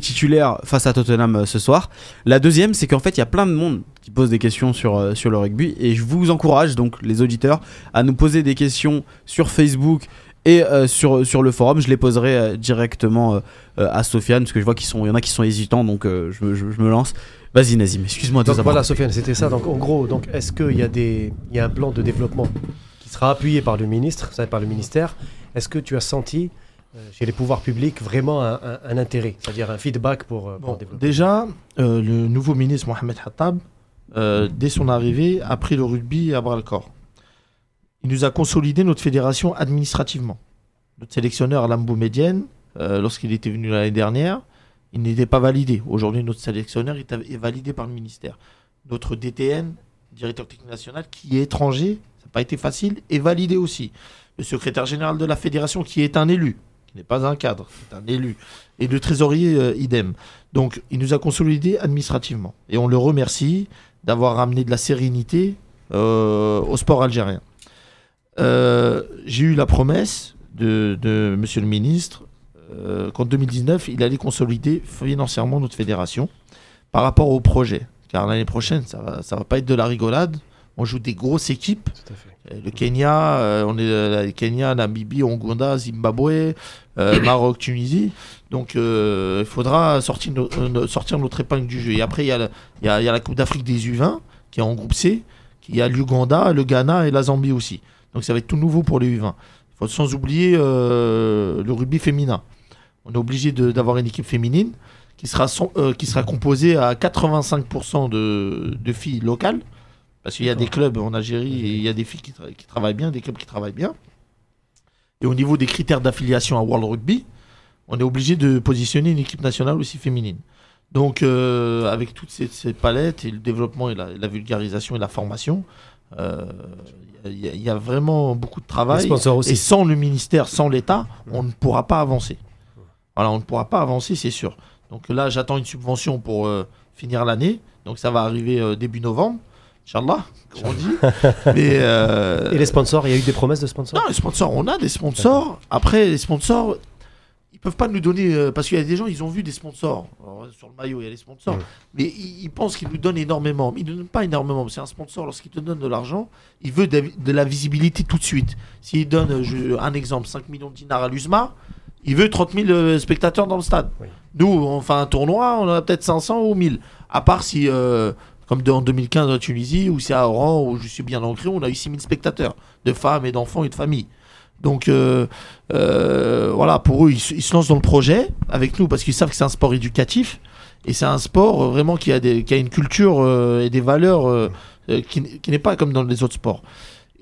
titulaire face à Tottenham ce soir. La deuxième, c'est qu'en fait, il y a plein de monde qui pose des questions sur, le rugby. Et je vous encourage, donc les auditeurs, à nous poser des questions sur Facebook et sur, le forum. Je les poserai directement à Sofiane, parce que je vois qu'il y en a qui sont hésitants, donc je me lance. Vas-y, Nazim, excuse-moi de Donc vous avoir voilà. Sofiane, c'était ça. Donc en gros, donc est-ce qu'il y a des, il y a un plan de développement qui sera appuyé par le ministre, ça, par le ministère Est-ce que tu as senti euh, chez les pouvoirs publics vraiment un, un- un intérêt, c'est-à-dire un feedback pour, euh, pour Bon, développer? déjà, euh, le nouveau ministre Mohamed Hattab, euh, dès son arrivée, a pris le rugby à bras le corps. Il nous a consolidé notre fédération administrativement. Notre sélectionneur Lambou Médienne, euh, lorsqu'il était venu l'année dernière, il n'était pas validé. Aujourd'hui, notre sélectionneur est, validé par le ministère. Notre DTN, directeur technique national, qui est étranger, ça n'a pas été facile, est validé aussi. Le secrétaire général de la fédération, qui est un élu, qui n'est pas un cadre, c'est un élu. Et le trésorier, euh, idem. Donc, il nous a consolidé administrativement. Et on le remercie d'avoir ramené de la sérénité euh, au sport algérien. Euh, J'ai eu la promesse de, de monsieur le ministre euh, qu'en 2019, il allait consolider financièrement notre fédération par rapport au projet. Car l'année prochaine, ça va, ça va pas être de la rigolade. On joue des grosses équipes. Tout à fait. Euh, Le Kenya, euh, on est euh, le Kenya, Namibie, Ouganda, Zimbabwe, *coughs* Maroc, Tunisie. Donc il faudra sortir, no- no- sortir notre épingle du jeu. Et après, il y, a le- il y a, il y a la Coupe d'Afrique des U20 qui est en groupe C, qui a l'Uganda, le Ghana et la Zambie aussi. Donc ça va être tout nouveau pour les U20. Il faut sans oublier euh, le rugby féminin. On est obligé d'avoir une équipe féminine qui sera, son- euh, qui sera composée à 85% de, de filles locales. Parce qu'il y a des clubs en Algérie et il y a des filles qui, tra- qui travaillent bien, des clubs qui travaillent bien. Et au niveau des critères d'affiliation à World Rugby, on est obligé de positionner une équipe nationale aussi féminine. Donc, euh, avec toutes ces, ces palettes et le développement et la, la vulgarisation et la formation, euh, il y, a- il y a vraiment beaucoup de travail. sponsors Et aussi. sans le ministère, sans l'État, on ne pourra pas avancer. Voilà, on ne pourra pas avancer, c'est sûr. Donc là, j'attends une subvention pour euh, finir l'année. Donc ça va arriver euh, début novembre. Inch'Allah, comme on dit. Mais, euh, Et les sponsors, il y a eu des promesses de sponsors? Non, les sponsors, on a des sponsors. Après, les sponsors, ils peuvent pas nous donner. parce qu'il y a des gens, ils ont vu des sponsors. Alors, sur le maillot, il y a les sponsors. Ouais. Mais ils, ils pensent qu'ils nous donnent énormément. Mais ils ne donnent pas énormément. C'est un sponsor, lorsqu'il te donne de l'argent, il veut de, de la visibilité tout de suite. S'il donne, je- un exemple, 5 millions de dinars à l'USMA, il veut 30 000 euh, spectateurs dans le stade. Oui. Nous, on fait un tournoi, on en a peut-être 500 ou 1000. À part si. euh, comme en 2015 en Tunisie, où c'est à Oran, où je suis bien ancré, on a eu 6000 spectateurs, de femmes et d'enfants et de familles. Donc euh, euh, voilà, pour eux, ils, se- ils se lancent dans le projet avec nous parce qu'ils savent que c'est un sport éducatif et c'est un sport vraiment qui a, des, qui a une culture et des valeurs qui, qui n'est pas comme dans les autres sports.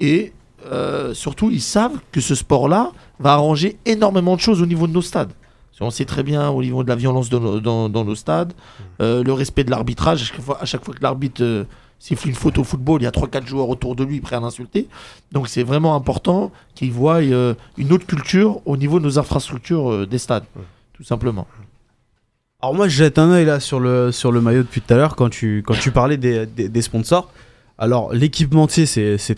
Et euh, surtout, ils savent que ce sport-là va arranger énormément de choses au niveau de nos stades. Qu'on sait très bien au niveau de la violence de nos- dans, dans nos stades, euh, le respect de l'arbitrage. À chaque fois, à chaque fois que l'arbitre euh, siffle une faute au football, il y a 3-4 joueurs autour de lui prêts à l'insulter. Donc c'est vraiment important qu'ils voient euh, une autre culture au niveau de nos infrastructures euh, des stades, tout simplement. Alors moi je jette un œil là sur le, sur le maillot depuis tout à l'heure quand tu, quand tu parlais des, des, des sponsors. Alors l'équipementier c'est c'est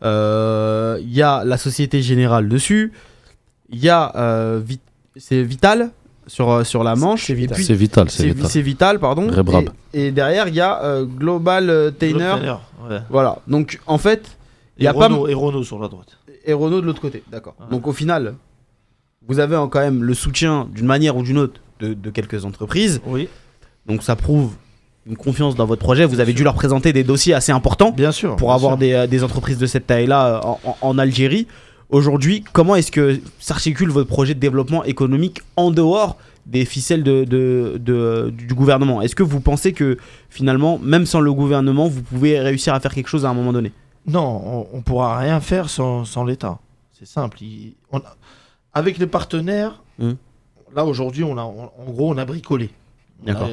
Tricot, Euh, il y a la Société Générale dessus, il y a euh, Vi- c'est Vital sur, euh, sur la manche, C'est Vital. C'est vital, c'est vital. pardon. Et, et derrière il y a euh, Global Tainer. Ouais. Voilà, donc en fait, il y Et, a pas Renault, et Renault sur la droite. et Renault de l'autre côté, d'accord. Ouais. Donc au final, vous avez en- quand même le soutien d'une manière ou d'une autre de, de quelques entreprises. Oui, Donc ça prouve une confiance dans votre projet. Vous avez dû leur présenter des dossiers assez importants bien sûr. pour bien avoir sûr. des, euh, des entreprises de cette taille-là euh, en, Algérie. Aujourd'hui, comment est-ce que s'articule votre projet de développement économique en dehors des ficelles de, de- de- du gouvernement? Est-ce que vous pensez que finalement, même sans le gouvernement, vous pouvez réussir à faire quelque chose à un moment donné? Non, on, on pourra rien faire sans, sans l'État. C'est simple. Il- on a- avec les partenaires, Hmm. là aujourd'hui, on a, on- en gros, on a bricolé. D'accord.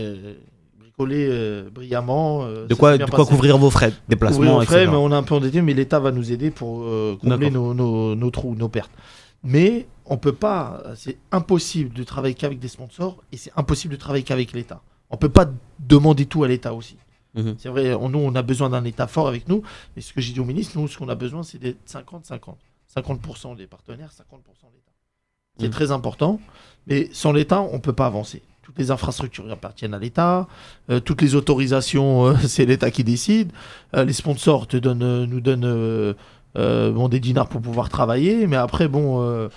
Bricolé euh, brillamment. euh, De quoi, de quoi couvrir vos frais, Couvrir déplacements, frais, etc. mais on est un peu endetté, mais l'État va nous aider pour euh, combler nos, nos- nos trous, nos pertes. Mais on peut pas, c'est impossible de travailler qu'avec des sponsors et c'est impossible de travailler qu'avec l'État. On peut pas demander tout à l'État aussi. Mhm. C'est vrai, on- nous on a besoin d'un État fort avec nous, mais ce que j'ai dit au ministre, nous ce qu'on a besoin c'est d'être 50-50. 50% des partenaires, 50% l'État. C'est Mhm. très important, mais sans l'État on peut pas avancer. Toutes les infrastructures appartiennent à l'État, euh, toutes les autorisations, euh, *laughs* c'est l'État qui décide. Euh, les sponsors te donnent, nous donnent bon, des dinars pour pouvoir travailler, mais après, bon,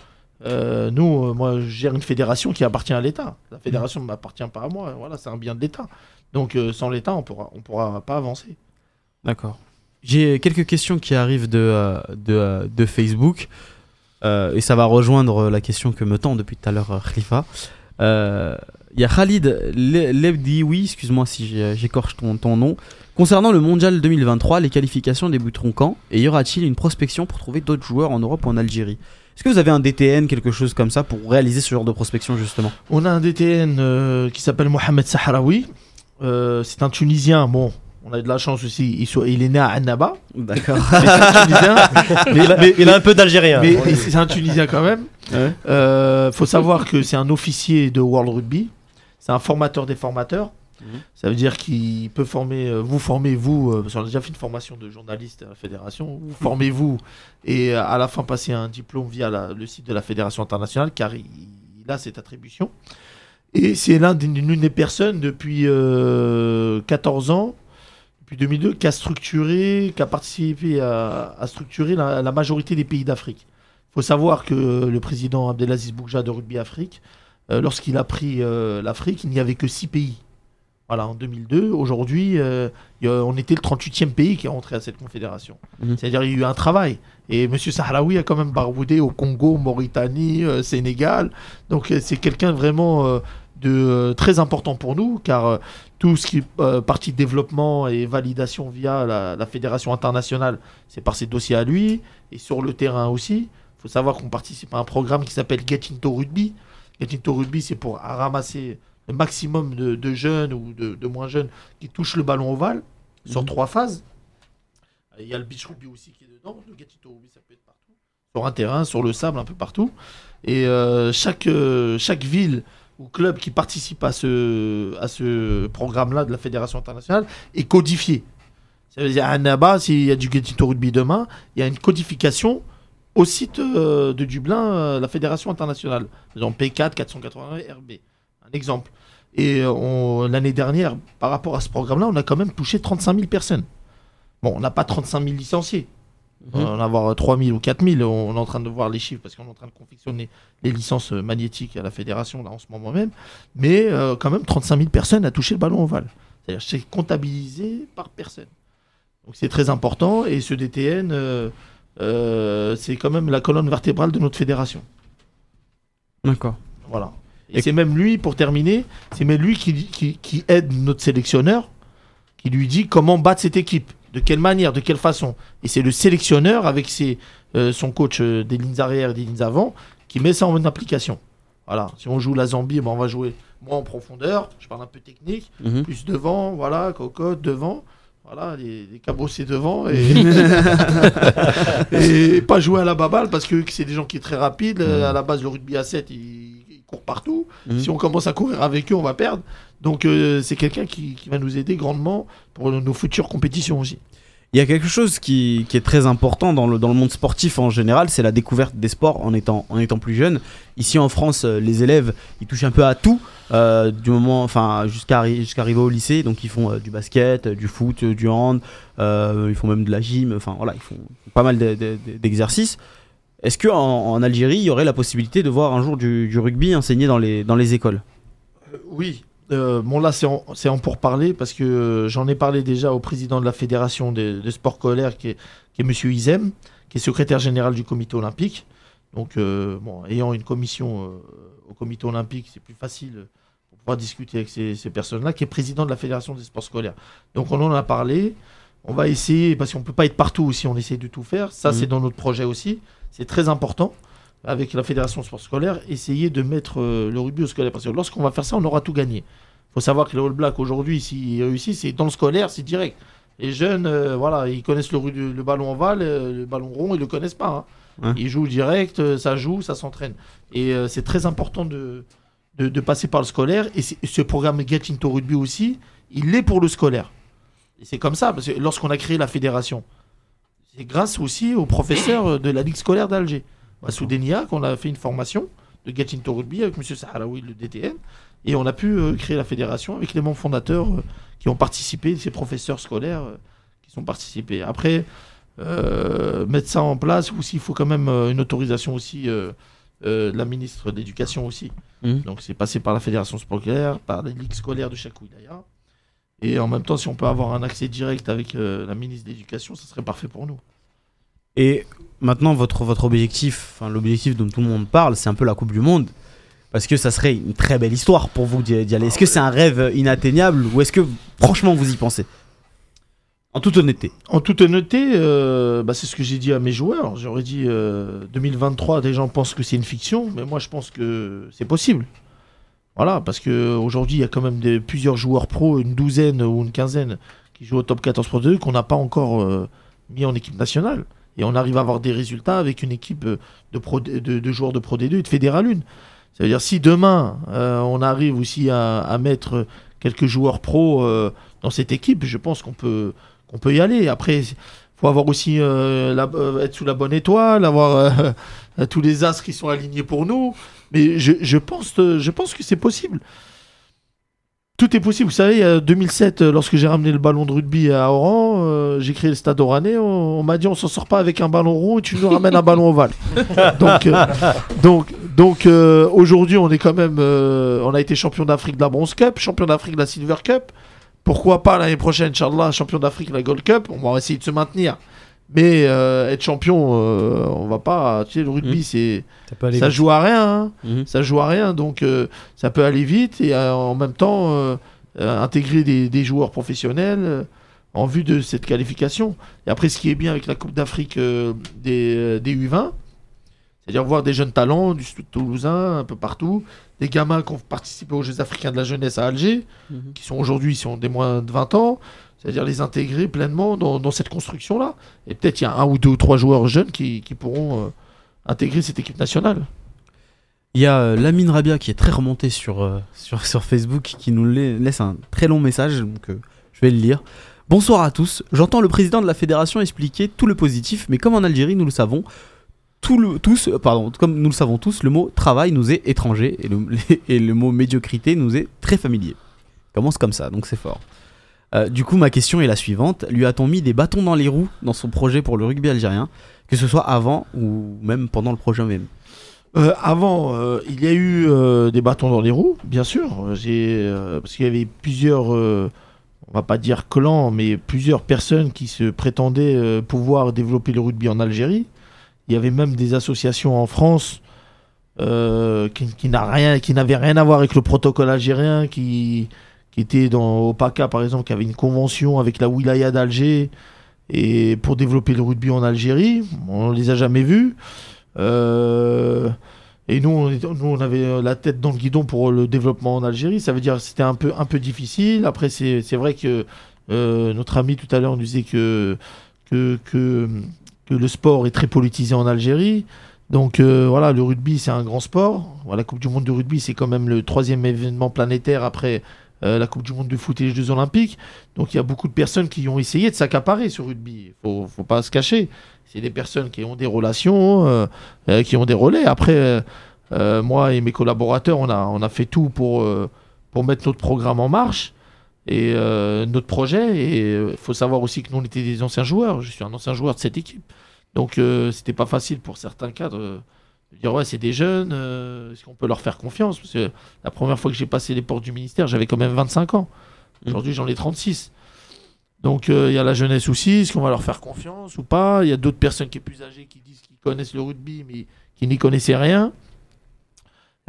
nous, moi, je gère une fédération qui appartient à l'État. La fédération ne m'appartient pas à moi. Voilà, c'est un bien de l'État. Donc, sans l'État, on pourra, on pourra pas avancer. D'accord. J'ai quelques questions qui arrivent de, de, de Facebook. Euh, et ça va rejoindre la question que me tend depuis tout à l'heure Khalifa. Euh, Il y a Khalid Le- Lebdioui, excuse-moi si j'ai- j'écorche ton, ton nom. Concernant le mondial 2023, les qualifications débuteront quand? Et y aura-t-il une prospection pour trouver d'autres joueurs en Europe ou en Algérie? Est-ce que vous avez un DTN, quelque chose comme ça, pour réaliser ce genre de prospection justement? On a un DTN euh, qui s'appelle Mohamed Sahraoui. Euh, c'est un Tunisien. Bon, on a de la chance aussi. Il, soit, il est né à Annaba. D'accord. Mais *laughs* Il a un peu d'algérien. mais- mais c'est un Tunisien quand même. Ouais. Euh, faut savoir que c'est un officier de World Rugby. C'est un formateur des formateurs. Mhm. Ça veut dire qu'il peut former, euh, vous formez vous, euh, parce qu'on a déjà fait une formation de journaliste à la fédération, vous *laughs* formez-vous et euh, à la fin passer un diplôme via la- le site de la fédération internationale car il, il a cette attribution. Et c'est l'un des- l'une des personnes depuis euh, 14 ans, depuis 2002, qui a structuré, qui a participé à, à structurer la, la majorité des pays d'Afrique. Il faut savoir que le président Abdelaziz Boukja de Rugby Afrique, euh, lorsqu'il a pris euh, l'Afrique, il n'y avait que 6 pays. Voilà, en 2002. Aujourd'hui, euh, on était le 38e pays qui est rentré à cette confédération. Mhm. C'est-à-dire il y a eu un travail. Et M. Sahraoui a quand même baroudé au Congo, Mauritanie, Sénégal. Donc c'est quelqu'un vraiment de très important pour nous, car tout ce qui est partie développement et validation via la, la fédération internationale, c'est par ses dossiers à lui. Et sur le terrain aussi, il faut savoir qu'on participe à un programme qui s'appelle Get Into Rugby. Get Into Rugby, c'est pour ramasser le maximum de, de jeunes ou de, de moins jeunes qui touchent le ballon ovale sur Mhm. trois phases. Il y a le beach rugby aussi qui est dedans. Le Get Into Rugby, ça peut être partout. Sur un terrain, sur le sable, un peu partout. Et euh, chaque, euh, chaque ville ou club qui participe à ce, à ce programme-là de la Fédération internationale est codifié. Ça veut dire à Annaba, s'il y a du Get Into Rugby demain, il y a une codification au site euh, de Dublin, euh, la Fédération internationale. Exemple, P4 480 RB. Un exemple. Et euh, on- l'année dernière, par rapport à ce programme-là, on a quand même touché 35 000 personnes. Bon, on n'a pas 35 000 licenciés. On va en avoir 3 000 ou 4 000. On est en train de voir les chiffres parce qu'on est en train de confectionner les licences magnétiques à la fédération là en ce moment même. Mais euh, quand même, 35 000 personnes à toucher le ballon ovale. C'est-à-dire c'est comptabilisé par personne. Donc c'est très important. Et ce DTN, euh, euh, c'est quand même la colonne vertébrale de notre fédération. D'accord. Voilà. Et, c'est même lui, pour terminer, c'est même lui qui, qui, qui, aide notre sélectionneur, qui lui dit comment battre cette équipe, de quelle manière, de quelle façon. Et c'est le sélectionneur, avec ses, euh, son coach euh, des lignes arrière et des lignes avant, qui met ça en application. Voilà. Si on joue la Zambie, ben on va jouer moins en profondeur, je parle un peu technique, Mhm. plus devant, voilà, cocotte, devant. Voilà, les, les cabossés devant et, *laughs* *laughs* et pas jouer à la baballe parce que c'est des gens qui sont très rapides. Euh, À la base, le rugby à 7, il, il court partout. Mhm. Si on commence à courir avec eux, on va perdre. Donc, euh, c'est quelqu'un qui, qui va nous aider grandement pour nos futures compétitions aussi. Il y a quelque chose qui, qui est très important dans le, dans le monde sportif en général, c'est la découverte des sports en étant, en étant plus jeune. Ici en France, euh, les élèves, ils touchent un peu à tout, euh, du moment, enfin jusqu'à jusqu'à arriver au lycée. Donc ils font euh, du basket, euh, du foot, du hand, ils font même de la gym. Enfin voilà, ils font pas mal de- de- de- d'exercices. Est-ce que en, Algérie, il y aurait la possibilité de voir un jour du, rugby enseigné dans les, dans les écoles? Oui. Bon là c'est en, en pourparler parce que j'en ai parlé déjà au président de la fédération de, de sport qui est, qui est Monsieur Izem, qui est secrétaire général du comité olympique. Donc bon, ayant une commission au comité olympique, c'est plus facile pour pouvoir discuter avec ces, ces personnes-là, qui est président de la fédération des sports scolaires. Donc on en a parlé. On va essayer, parce qu'on peut pas être partout aussi, on essaie de tout faire. Ça Mhm. c'est dans notre projet aussi. C'est très important avec la fédération sport scolaire, essayer de mettre euh, le rugby au scolaire. Parce que lorsqu'on va faire ça, on aura tout gagné. Il faut savoir que les All Blacks aujourd'hui, s'ils réussissent, c'est dans le scolaire, c'est direct. Les jeunes, euh, voilà, ils connaissent le, le ballon ovale, euh, le ballon rond, ils le connaissent pas. hein. Ils jouent direct, ça joue, ça s'entraîne. Et euh, c'est très important de, de, passer par le scolaire. Et ce programme Get Into Rugby aussi, il est pour le scolaire. Et c'est comme ça, parce que lorsqu'on a créé la fédération, c'est grâce aussi aux professeurs de la Ligue scolaire d'Alger. À Soudenia, qu'on a fait une formation de Get Into Rugby avec M. Sahraoui, le DTN. Et on a pu euh, créer la fédération avec les membres fondateurs euh, qui ont participé, ces professeurs scolaires euh, qui sont participés. Après, mettre ça en place, aussi, il faut quand même une autorisation aussi euh, la ministre de l'Éducation aussi. Mhm. Donc c'est passé par la fédération scolaire, par les ligues scolaires de chaque wilaya. Et en même temps, si on peut avoir un accès direct avec euh, la ministre de l'Éducation, ça serait parfait pour nous. Et maintenant, votre, votre objectif, enfin l'objectif dont tout le monde parle, c'est un peu la Coupe du Monde. Parce que ça serait une très belle histoire pour vous d'y d'y aller. Est-ce que c'est un rêve inatteignable ou est-ce que franchement vous y pensez? En toute honnêteté. En toute honnêteté, euh, bah, c'est ce que j'ai dit à mes joueurs. J'aurais dit euh, 2023, des gens pensent que c'est une fiction, mais moi je pense que c'est possible. Voilà, parce qu'aujourd'hui, il y a quand même plusieurs joueurs pros, une douzaine ou une quinzaine, qui jouent au top 14 Pro 2 qu'on n'a pas encore euh, mis en équipe nationale. Et on arrive à avoir des résultats avec une équipe euh, de, pro, joueurs de Pro D2 et de Fédéral 1. Ça veut dire si demain euh, on arrive aussi à, à mettre quelques joueurs euh, dans cette équipe, je pense qu'on peut, qu'on peut y aller. Après, il faut avoir aussi euh, la- euh, être sous la bonne étoile, avoir euh, *laughs* tous les as qui sont alignés pour nous. Mais je, je pense, je pense que c'est possible. Tout est possible. Vous savez, en 2007, euh, lorsque j'ai ramené le ballon de rugby à Oran, j'ai créé le stade oranais, on, on m'a dit on s'en sort pas avec un ballon rond et tu nous ramènes un ballon ovale. *laughs* Donc, donc, donc aujourd'hui, on est quand même, on a été champion d'Afrique de la Bronze Cup, champion d'Afrique de la Silver Cup. Pourquoi pas l'année prochaine, Inch'Allah, champion d'Afrique la Gold Cup On va essayer de se maintenir. Mais euh, être champion, euh, on va pas. Tu sais, le rugby, Mhm. c'est Ça joue à rien. hein. Mhm. Ça joue à rien, donc euh, ça peut aller vite et euh, en même temps intégrer des, des joueurs professionnels en vue de cette qualification. Et après, ce qui est bien avec la Coupe d'Afrique des, des U20, c'est-à-dire voir des jeunes talents du Toulousain un peu partout, des gamins qui ont participé aux Jeux africains de la jeunesse à Alger, Mhm. qui sont aujourd'hui sont des moins de 20 ans, c'est-à-dire les intégrer pleinement dans, dans cette construction-là. Et peut-être il y a un ou deux ou trois joueurs jeunes qui, qui pourront euh, intégrer cette équipe nationale. Il y a euh, Lamine Rabia qui est très remonté sur, euh, sur, sur Facebook qui nous la- laisse un très long message, donc euh, je vais le lire. Bonsoir à tous. J'entends le président de la fédération expliquer tout le positif, mais comme en Algérie, nous le savons, tous, euh, comme nous le savons tous, le mot travail nous est étranger et le, *laughs* mot médiocrité nous est très familier. Commence comme ça, donc c'est fort. Euh, du coup, ma question est la suivante. Lui a-t-on mis des bâtons dans les roues dans son projet pour le rugby algérien, que ce soit avant ou même pendant le projet même Euh, avant, il y a eu des bâtons dans les roues, bien sûr. J'ai, parce qu'il y avait plusieurs, on va pas dire clan, mais plusieurs personnes qui se prétendaient pouvoir développer le rugby en Algérie. Il y avait même des associations en France euh, qui, qui n'avaient rien à voir avec le protocole algérien, qui, qui étaient dans au PACA par exemple, qui avait une convention avec la wilaya d'Alger pour développer le rugby en Algérie. On les a jamais vus. Euh, et nous on, était- nous, on avait la tête dans le guidon pour le développement en Algérie. Ça veut dire que c'était un peu, un peu difficile. Après, c'est c'est vrai que euh, notre ami tout à l'heure nous disait que, que, que, le sport est très politisé en Algérie. Donc euh, voilà, le rugby, c'est un grand sport. La Coupe du Monde de rugby, c'est quand même le troisième événement planétaire après euh, la Coupe du Monde de foot et les Jeux Olympiques. Donc il y a beaucoup de personnes qui ont essayé de s'accaparer ce rugby. Il faut, faut pas se cacher. C'est des personnes qui ont des relations, euh, qui ont des relais. Après, moi et mes collaborateurs, on a, fait tout pour mettre notre programme en marche et euh, notre projet. Et il faut savoir aussi que nous, on était des anciens joueurs. Je suis un ancien joueur de cette équipe. Donc, euh, c'était pas facile pour certains cadres euh, de dire Ouais, c'est des jeunes, euh, est-ce qu'on peut leur faire confiance? Parce que la première fois que j'ai passé les portes du ministère, j'avais quand même 25 ans. Aujourd'hui, j'en ai 36. Donc, euh, il y a la jeunesse aussi. Est-ce qu'on va leur faire confiance ou pas? Il y a d'autres personnes qui sont plus âgées qui disent qu'ils connaissent le rugby, mais qui n'y connaissaient rien.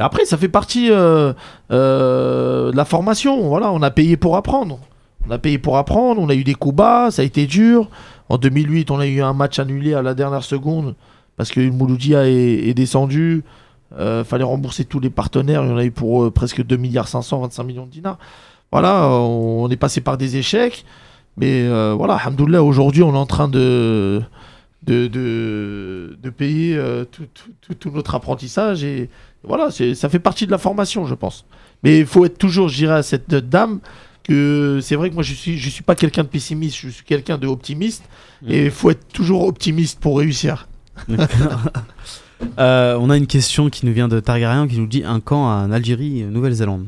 Après, ça fait partie euh, euh, de la formation. Voilà, on a payé pour apprendre. On a payé pour apprendre. On a eu des coups bas, ça a été dur. En 2008, on a eu un match annulé à la dernière seconde parce que Mouloudia est, descendu. Euh, fallait rembourser tous les partenaires. Il y en a eu pour euh, presque 2 milliards 500, 25 millions de dinars. Voilà, on, est passé par des échecs. Mais voilà, alhamdoulilah, aujourd'hui, on est en train de, de, de, payer tout, tout- notre apprentissage. Voilà, ça fait partie de la formation, je pense. Mais il faut être toujours, je dirais à cette dame, que c'est vrai que moi, je suis, je suis pas quelqu'un de pessimiste, je suis quelqu'un de optimiste. Et il faut être toujours optimiste pour réussir. *laughs* Euh, on a une question qui nous vient de Targaryen qui nous dit un camp en Algérie, Nouvelle-Zélande.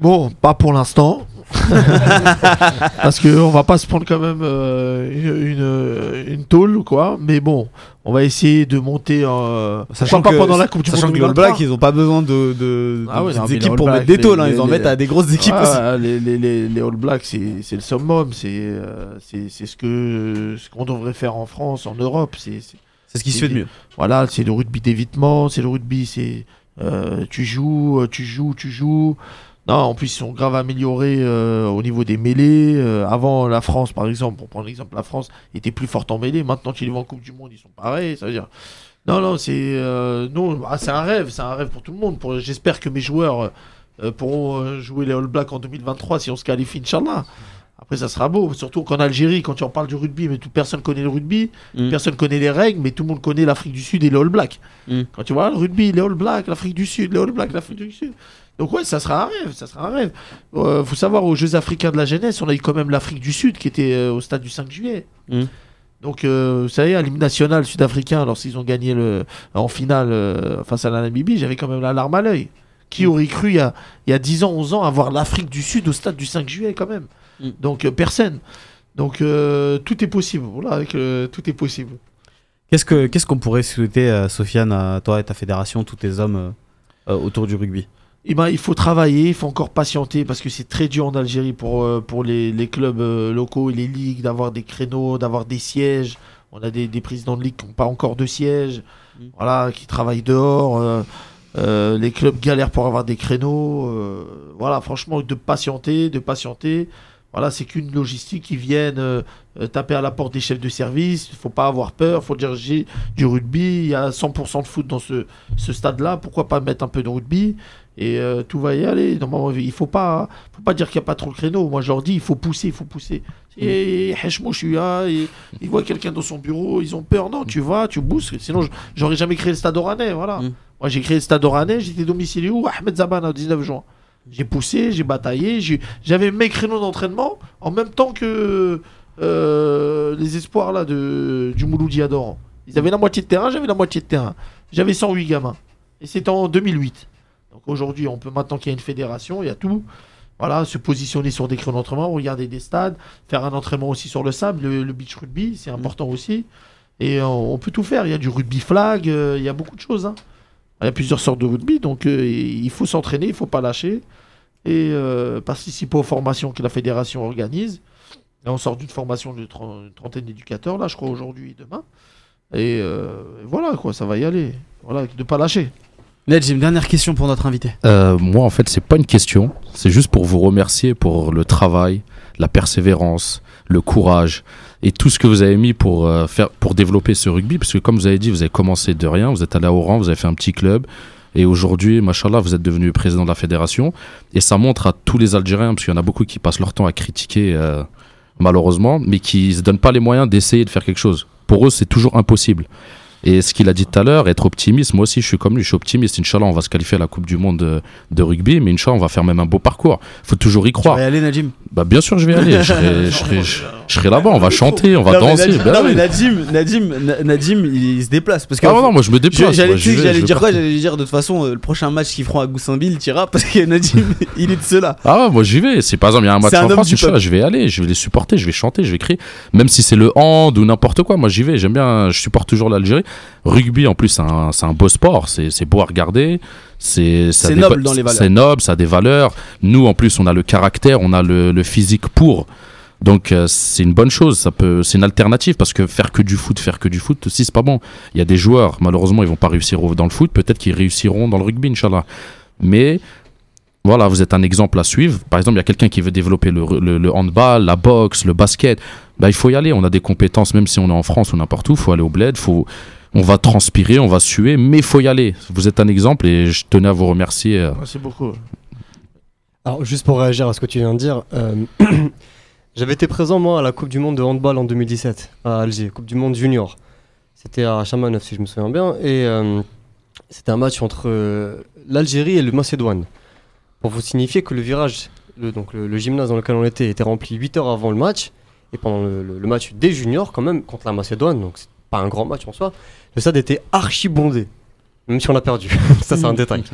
Bon, pas pour l'instant. *laughs* Parce qu'on va pas se prendre quand même euh, une, une, tôle, quoi. Mais bon, on va essayer de monter. Euh, Sachant que- pas pendant la Coupe du Monde que les All 2023. Blacks, ils ont pas besoin de, de, Ah de petites non, équipes pour mettre des tôles, hein, ils en les- mettent à des grosses équipes aussi. les, les, les, All Blacks, c'est le summum. C'est euh, c'est ce que ce qu'on devrait faire en France, en Europe. C'est ce qui se fait de mieux. voilà, c'est le rugby d'évitement, c'est le rugby, c'est euh, tu joues, euh, tu joues, tu joues. Non, en plus ils sont grave améliorés euh, au niveau des mêlées. Euh, avant la France, par exemple, pour prendre l'exemple, la France était plus forte en mêlée. Maintenant, tu les vois en Coupe du Monde, ils sont pareils. Ça veut dire, non, non, c'est euh, non, bah, c'est un rêve, c'est un rêve pour tout le monde. Pour, j'espère que mes joueurs pourront jouer les All Blacks en 2023 si on se qualifie, Inch'Allah. Après, ça sera beau, surtout qu'en Algérie, quand tu en parles du rugby, mais toute personne connaît le rugby, Mm. personne connaît les règles, mais tout le monde connaît l'Afrique du Sud et les All Blacks. Mm. Quand tu vois le rugby, les All Blacks, l'Afrique du Sud, les All Blacks, l'Afrique du Sud. Donc ouais, ça sera un rêve, ça sera un rêve. Euh, faut savoir, aux Jeux africains de la jeunesse, on a eu quand même l'Afrique du Sud qui était euh, au stade du 5 juillet. Mm. Donc, euh, vous savez, à l'hymne national sud-africain, lorsqu'ils ont gagné le, en finale face à la Namibie, j'avais quand même la larme à l'œil. Qui aurait cru il y, a, il y a 10 ans, 11 ans, avoir l'Afrique du Sud au stade du 5 juillet quand même Mm. Donc, personne. Donc, euh, tout est possible. Voilà, avec, euh, tout est possible. Qu'est-ce que qu'est-ce qu'on pourrait souhaiter, euh, Sofiane, à toi et ta fédération, tous tes hommes autour du rugby? Eh ben, il faut travailler, il faut encore patienter parce que c'est très dur en Algérie pour, euh, pour les, les clubs euh, locaux et les ligues d'avoir des créneaux, d'avoir des sièges. On a des, des présidents de ligue qui n'ont pas encore de sièges, Mm. voilà, qui travaillent dehors. euh, euh, les clubs galèrent pour avoir des créneaux. euh, voilà, franchement, de patienter, de patienter. Voilà, c'est qu'une logistique qui vienne euh, taper à la porte des chefs de service. Il faut pas avoir peur. Il faut dire j'ai du rugby. Il y a 100% de foot dans ce, ce stade-là. Pourquoi pas mettre un peu de rugby? Et euh, tout va y aller. Normalement, il faut pas, faut pas dire qu'il n'y a pas trop de créneaux. Moi, je leur dis, il faut pousser, il faut pousser. Et Heshmo, je suis là, ils voient quelqu'un dans son bureau, ils ont peur. Non, tu vas, tu bousses. Sinon, je- j'aurais jamais créé le stade oranais. Voilà. Mm. Moi, j'ai créé le stade oranais, j'étais domicilié où? Ahmed Zabana, au 19 juin. J'ai poussé, j'ai bataillé, j'avais mes créneaux d'entraînement en même temps que euh, les espoirs là, de, du Mouloudi Adoran. Ils avaient la moitié de terrain, j'avais la moitié de terrain. J'avais 108 gamins. Et c'était en 2008. Donc aujourd'hui, on peut maintenant qu'il y a une fédération, il y a tout. Voilà, se positionner sur des créneaux d'entraînement, regarder des stades, faire un entraînement aussi sur le sable, le, le beach rugby, c'est important aussi. Et euh, on peut tout faire. Il y a du rugby flag, euh, il y a beaucoup de choses. hein. Il y a plusieurs sortes de rugby, donc euh, il faut s'entraîner, il faut pas lâcher. et euh, participer aux formations que la fédération organise. Et on sort d'une formation de trentaine d'éducateurs, là, je crois, aujourd'hui et demain. Et euh, voilà, quoi, ça va y aller. Voilà, de pas lâcher. Ned, j'ai une dernière question pour notre invité. Euh, moi, en fait, c'est pas une question. C'est juste pour vous remercier pour le travail, la persévérance, le courage et tout ce que vous avez mis pour, euh, faire, pour développer ce rugby. Parce que, comme vous avez dit, vous avez commencé de rien, vous êtes allé à Oran, vous avez fait un petit club. Et aujourd'hui, machallah, vous êtes devenu président de la fédération. Et ça montre à tous les Algériens, parce qu'il y en a beaucoup qui passent leur temps à critiquer, euh, malheureusement, mais qui se donnent pas les moyens d'essayer de faire quelque chose. Pour eux, c'est toujours impossible. Et ce qu'il a dit tout à l'heure, être optimiste, moi aussi je suis comme lui, je suis optimiste. Inch'Allah, on va se qualifier à la Coupe du Monde de, rugby, mais Inch'Allah, on va faire même un beau parcours. faut toujours y croire. y Bah, bien sûr, je vais aller. Je serai, je serai- je- je serai là-bas, on va chanter, on va Non, danser. Najim, Bah non, mais. Nadim, Nadim, Na- Nadim, il, il se déplace. Parce que Ah non, non, moi je me Je- déplace. J'allais je dire quoi? J'allais dire de toute façon euh, le prochain match qu'ils feront à Goussainville, il ira parce que Nadim *laughs* il est de ceux-là. Ah ouais, moi j'y vais. C'est par exemple, il y a un match un en France, Inch'Allah, peuple. je vais aller, je vais les supporter, je vais chanter, je vais crier. Même si c'est le hand ou n'importe quoi, moi j'y vais. J'aime bien, je supporte toujours l'Algérie. Rugby en plus, c'est un, beau sport, c'est c'est beau à regarder. C'est noble dans les valeurs. C'est noble, ça a des valeurs. Nous en plus, on a le caractère, on a le, le physique pour. Donc euh, c'est une bonne chose, ça peut, c'est une alternative parce que faire que du foot, faire que du foot aussi c'est pas bon. Il y a des joueurs, malheureusement ils vont pas réussir dans le foot, peut-être qu'ils réussiront dans le rugby, Inch'Allah. Mais voilà, vous êtes un exemple à suivre. Par exemple, il y a quelqu'un qui veut développer le, le- le handball, la boxe, le basket. Bah, il faut y aller. On a des compétences, même si on est en France ou n'importe où. Il faut aller au bled. Faut, on va transpirer, on va suer, mais il faut y aller. Vous êtes un exemple et je tenais à vous remercier. euh. Merci beaucoup. Alors, juste pour réagir à ce que tu viens de dire, euh, *clears throat* j'avais été présent, moi, à la Coupe du Monde de handball en 2017, à Alger, Coupe du Monde junior. C'était à Chamanov, si je me souviens bien. Et euh, c'était un match entre euh, l'Algérie et le Macédoine. Pour vous signifier que le virage, le, donc le, le gymnase dans lequel on était, était rempli 8 heures avant le match. Et pendant le, le- le match des juniors, quand même, contre la Macédoine, donc c'est pas un grand match en soi, le stade était archi bondé. Même si on a perdu. *laughs* Ça, c'est un détail.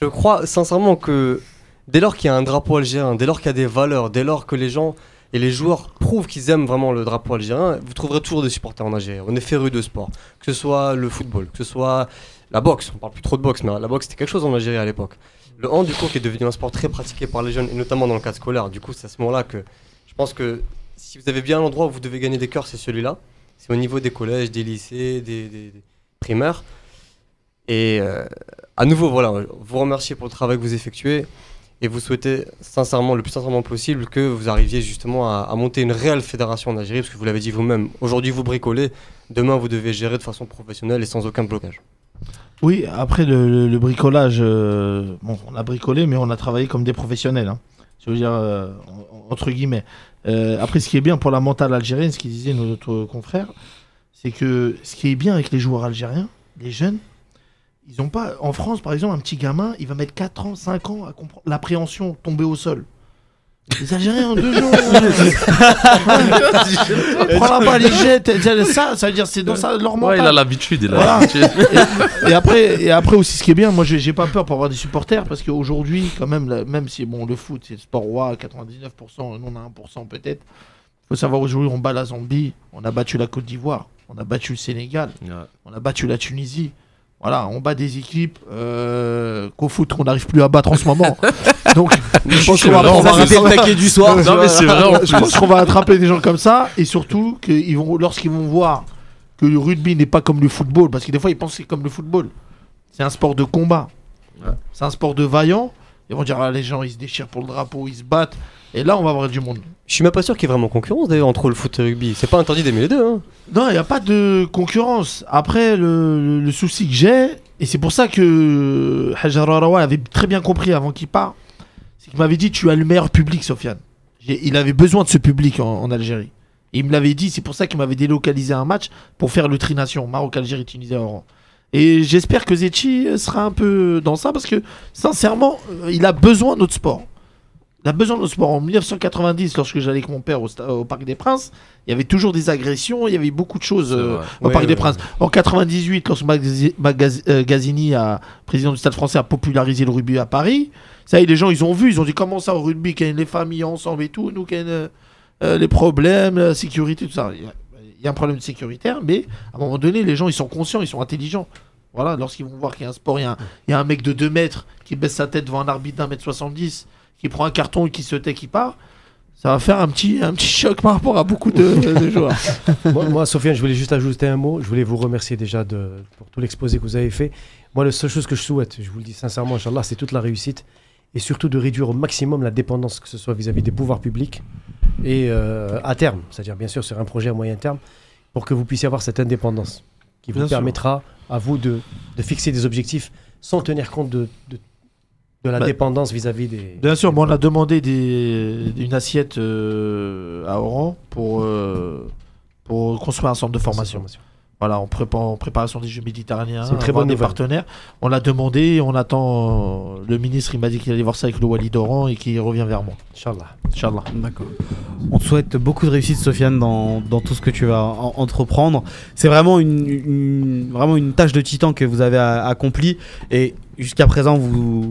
Je crois sincèrement que dès lors qu'il y a un drapeau algérien, dès lors qu'il y a des valeurs, dès lors que les gens et les joueurs prouvent qu'ils aiment vraiment le drapeau algérien, vous trouverez toujours des supporters en Algérie. On est féru de sport. Que ce soit le football, que ce soit la boxe. On parle plus trop de boxe, mais la boxe c'était quelque chose en Algérie à l'époque. Le hand, du coup, qui est devenu un sport très pratiqué par les jeunes, et notamment dans le cadre scolaire. Du coup, c'est à ce moment-là que je pense que si vous avez bien l'endroit où vous devez gagner des cœurs, c'est celui-là. C'est au niveau des collèges, des lycées, des, primaires. Et euh, à nouveau, voilà, vous remercier pour le travail que vous effectuez et vous souhaitez sincèrement, le plus sincèrement possible, que vous arriviez justement à, monter une réelle fédération en Algérie, parce que vous l'avez dit vous-même, aujourd'hui vous bricolez, demain vous devez gérer de façon professionnelle et sans aucun blocage. Oui, après le, bricolage, euh, on a bricolé, mais on a travaillé comme des professionnels. hein. Je veux dire, euh, en- entre guillemets. Euh, après, ce qui est bien pour la mentale algérienne, ce qu'il disait notre confrère, c'est que ce qui est bien avec les joueurs algériens, les jeunes, ils ont pas. En France, par exemple, un petit gamin, il va mettre 4 ans, 5 ans à comprendre l'appréhension, tomber au sol. Les Algériens en deux jours. *laughs* Prends la balle, ils jettent. Ça, ça veut dire c'est dans ça leur mental. Ouais, il a l'habitude. il a Voilà. l'habitude. Et après, et après aussi, ce qui est bien, moi, j'ai pas peur pour avoir des supporters parce qu'aujourd'hui, quand même, là, même si bon, le foot, c'est le sport roi, 99%, nous on a 1% peut-être. faut savoir aujourd'hui, on bat la Zambie, on a battu la Côte d'Ivoire, on a battu le Sénégal, on a battu la Tunisie. Voilà, on bat des équipes euh, qu'au foot, on n'arrive plus à battre en ce moment. *laughs* Donc, je pense qu'on va, le taquet du soir. *laughs* Non, mais c'est vrai en *laughs* je pense qu'on va attraper des gens comme ça et surtout que ils vont, lorsqu'ils vont voir que le rugby n'est pas comme le football, parce que des fois ils pensent que c'est comme le football. C'est un sport de combat. Ouais. C'est un sport de vaillant. Ils vont dire ah, les gens ils se déchirent pour le drapeau, ils se battent. Et là on va avoir du monde. Je suis même pas sûr qu'il y ait vraiment concurrence d'ailleurs entre le foot et le rugby. C'est pas interdit d'aimer les deux. Hein. Non, il n'y a pas de concurrence. Après, le, le- souci que j'ai, et c'est pour ça que Hajar Arawa avait très bien compris avant qu'il parte, c'est qu'il m'avait dit Tu as le meilleur public, Sofiane. Il avait besoin de ce public en, en Algérie. Et il me l'avait dit, c'est pour ça qu'il m'avait délocalisé un match pour faire le trination Maroc, Algérie, Tunisie, Oran. Et j'espère que Zetchi sera un peu dans ça parce que, sincèrement, euh, il a besoin de notre sport. Il a besoin de notre sport. En 1990, lorsque j'allais avec mon père au, Parc des Princes, il y avait toujours des agressions, il y avait beaucoup de choses euh, au Ouais, Parc des ouais, Princes. En 98, lorsque Magaz- Magaz- euh, président du Stade français, a popularisé le rugby à Paris, ça y est, les gens, ils ont vu, ils ont dit comment ça au rugby, qu'il y a les familles ensemble et tout, nous, qu'il y a euh, les problèmes, la sécurité, tout ça. Il y, a, il y a un problème sécuritaire, mais à un moment donné, les gens, ils sont conscients, ils sont intelligents. Voilà, lorsqu'ils vont voir qu'il y a un sport, il y a un, il y a un mec de 2 mètres qui baisse sa tête devant un arbitre d'un mètre 70, qui prend un carton et qui se tait, qui part. Ça va faire un petit, un petit choc par rapport à beaucoup de, de joueurs. *laughs* moi, moi, Sofiane, je voulais juste ajouter un mot. Je voulais vous remercier déjà de, pour tout l'exposé que vous avez fait. Moi, la seule chose que je souhaite, je vous le dis sincèrement, Inch'Allah, c'est toute la réussite et surtout de réduire au maximum la dépendance, que ce soit vis-à-vis des pouvoirs publics et euh, à terme, c'est-à-dire bien sûr sur un projet à moyen terme, pour que vous puissiez avoir cette indépendance qui vous Bien sûr. À vous de, de fixer des objectifs sans tenir compte de, de, de la Bah, dépendance vis-à-vis des. Bien sûr, moi on a demandé des, une assiette euh, à Oran pour, euh, pour construire un centre de formation. Voilà, en, prépa- en préparation des Jeux méditerranéens, C'est très bonne des partenaires. On l'a demandé, on attend. euh, le ministre, il m'a dit qu'il allait voir ça avec le Wali d'Oran et qu'il revient vers moi. Inch'Allah. Inch'Allah. D'accord. On te souhaite beaucoup de réussite, Sofiane, dans, dans tout ce que tu vas en- entreprendre. C'est vraiment une, une- vraiment une tâche de titan que vous avez accomplie. Et jusqu'à présent, vous,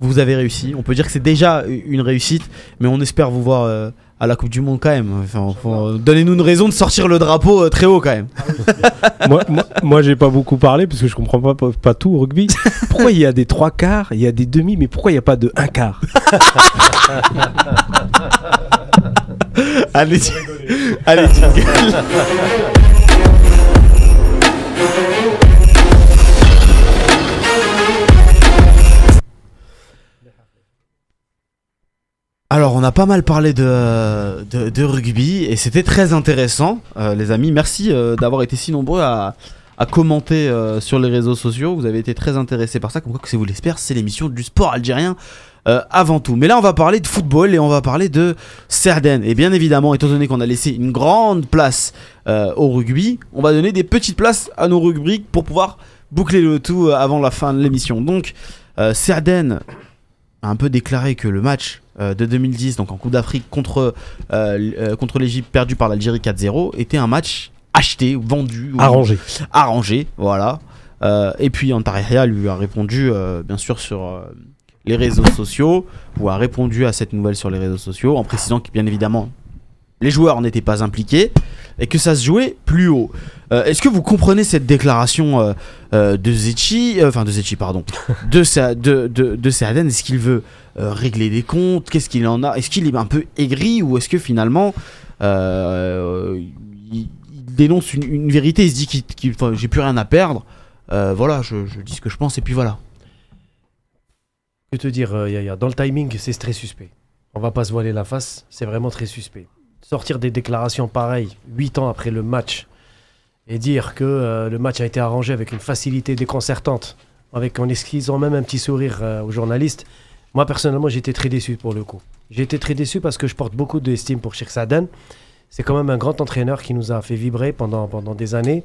vous avez réussi. On peut dire que c'est déjà une réussite, mais on espère vous voir euh, à la Coupe du Monde quand même. Enfin, faut- Donnez-nous une raison de sortir le drapeau euh, très haut quand même. moi, moi, moi, j'ai pas beaucoup parlé parce que je comprends pas, pas, pas tout au rugby. Pourquoi il y a des trois quarts, il y a des demi, mais pourquoi il n'y a pas de un quart? Allez, allez, jingle. *laughs* a pas mal parlé de, rugby et c'était très intéressant, euh, les amis. Merci euh, d'avoir été si nombreux à, commenter euh, sur les réseaux sociaux. Vous avez été très intéressés par ça. Comme quoi, que c'est vous l'espère, c'est l'émission du sport algérien avant tout. Mais là, on va parler de football et on va parler de Cerden. Et bien évidemment, étant donné qu'on a laissé une grande place au rugby, on va donner des petites places à nos rubriques pour pouvoir boucler le tout avant la fin de l'émission. Donc, Cerden a un peu déclaré que le match euh, de 2010, donc en Coupe d'Afrique contre, euh, euh, contre l'Égypte perdu par l'Algérie 4-0, était un match acheté, vendu, Arrangé. arrangé, voilà. Euh, et puis Antaria lui a répondu, euh, bien sûr, sur euh, les réseaux sociaux, ou a répondu à cette nouvelle sur les réseaux sociaux, en précisant que, bien évidemment, les joueurs n'étaient pas impliqués et que ça se jouait plus haut. Euh, Est-ce que vous comprenez cette déclaration euh, euh, de Zetchi, euh, enfin de Zetchi, pardon, *laughs* de, Sa- de, de, Est-ce qu'il veut euh, régler des comptes? Qu'est-ce qu'il en a? Est-ce qu'il est un peu aigri ou est-ce que finalement euh, il, il dénonce une, une vérité Il se dit qu'il, j'ai plus rien à perdre. Euh, voilà, je, je dis ce que je pense et puis voilà. Que te dire, Yaya? Dans le timing, c'est très suspect. On va pas se voiler la face, c'est vraiment très suspect. Sortir des déclarations pareilles, 8 ans après le match, et dire que euh, le match a été arrangé avec une facilité déconcertante, avec en esquissant même un petit sourire euh, aux journalistes, moi personnellement été très déçu pour le coup. Été très déçu parce que je porte beaucoup d'estime pour Sheikh Sadan. C'est quand même un grand entraîneur qui nous a fait vibrer pendant, pendant des années.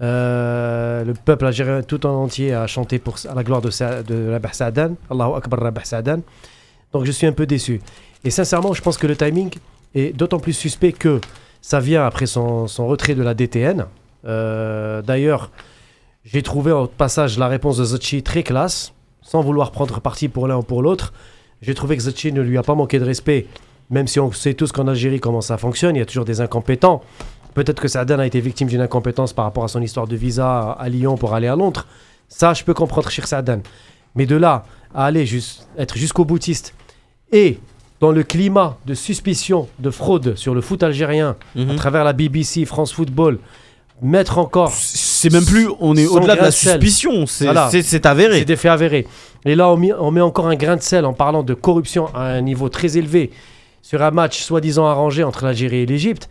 Euh, le peuple algérien tout en entier a chanté pour, à la gloire de, Sa- de Rabah. Allahu Akbar Rabah Saadan. Donc je suis un peu déçu. Et sincèrement, je pense que le timing est d'autant plus suspect que ça vient après son, son retrait de la DTN. Euh, D'ailleurs, j'ai trouvé au passage la réponse de Zachi très classe, sans vouloir prendre parti pour l'un ou pour l'autre. J'ai trouvé que Zachi ne lui a pas manqué de respect, même si on sait tous qu'en Algérie comment ça fonctionne, il y a toujours des incompétents. Peut-être que Saadan a été victime d'une incompétence par rapport à son histoire de visa à Lyon pour aller à Londres. Ça, je peux comprendre chez Saadan. Mais de là à aller jus- être jusqu'au boutiste et dans le climat de suspicion de fraude sur le foot algérien à travers la BBC, France Football, mettre encore C'est même plus, on est au-delà de la suspicion, c'est, Voilà. avéré. C'est des faits avérés. Et là, on met, on met encore un grain de sel en parlant de corruption à un niveau très élevé sur un match soi-disant arrangé entre l'Algérie et l'Égypte.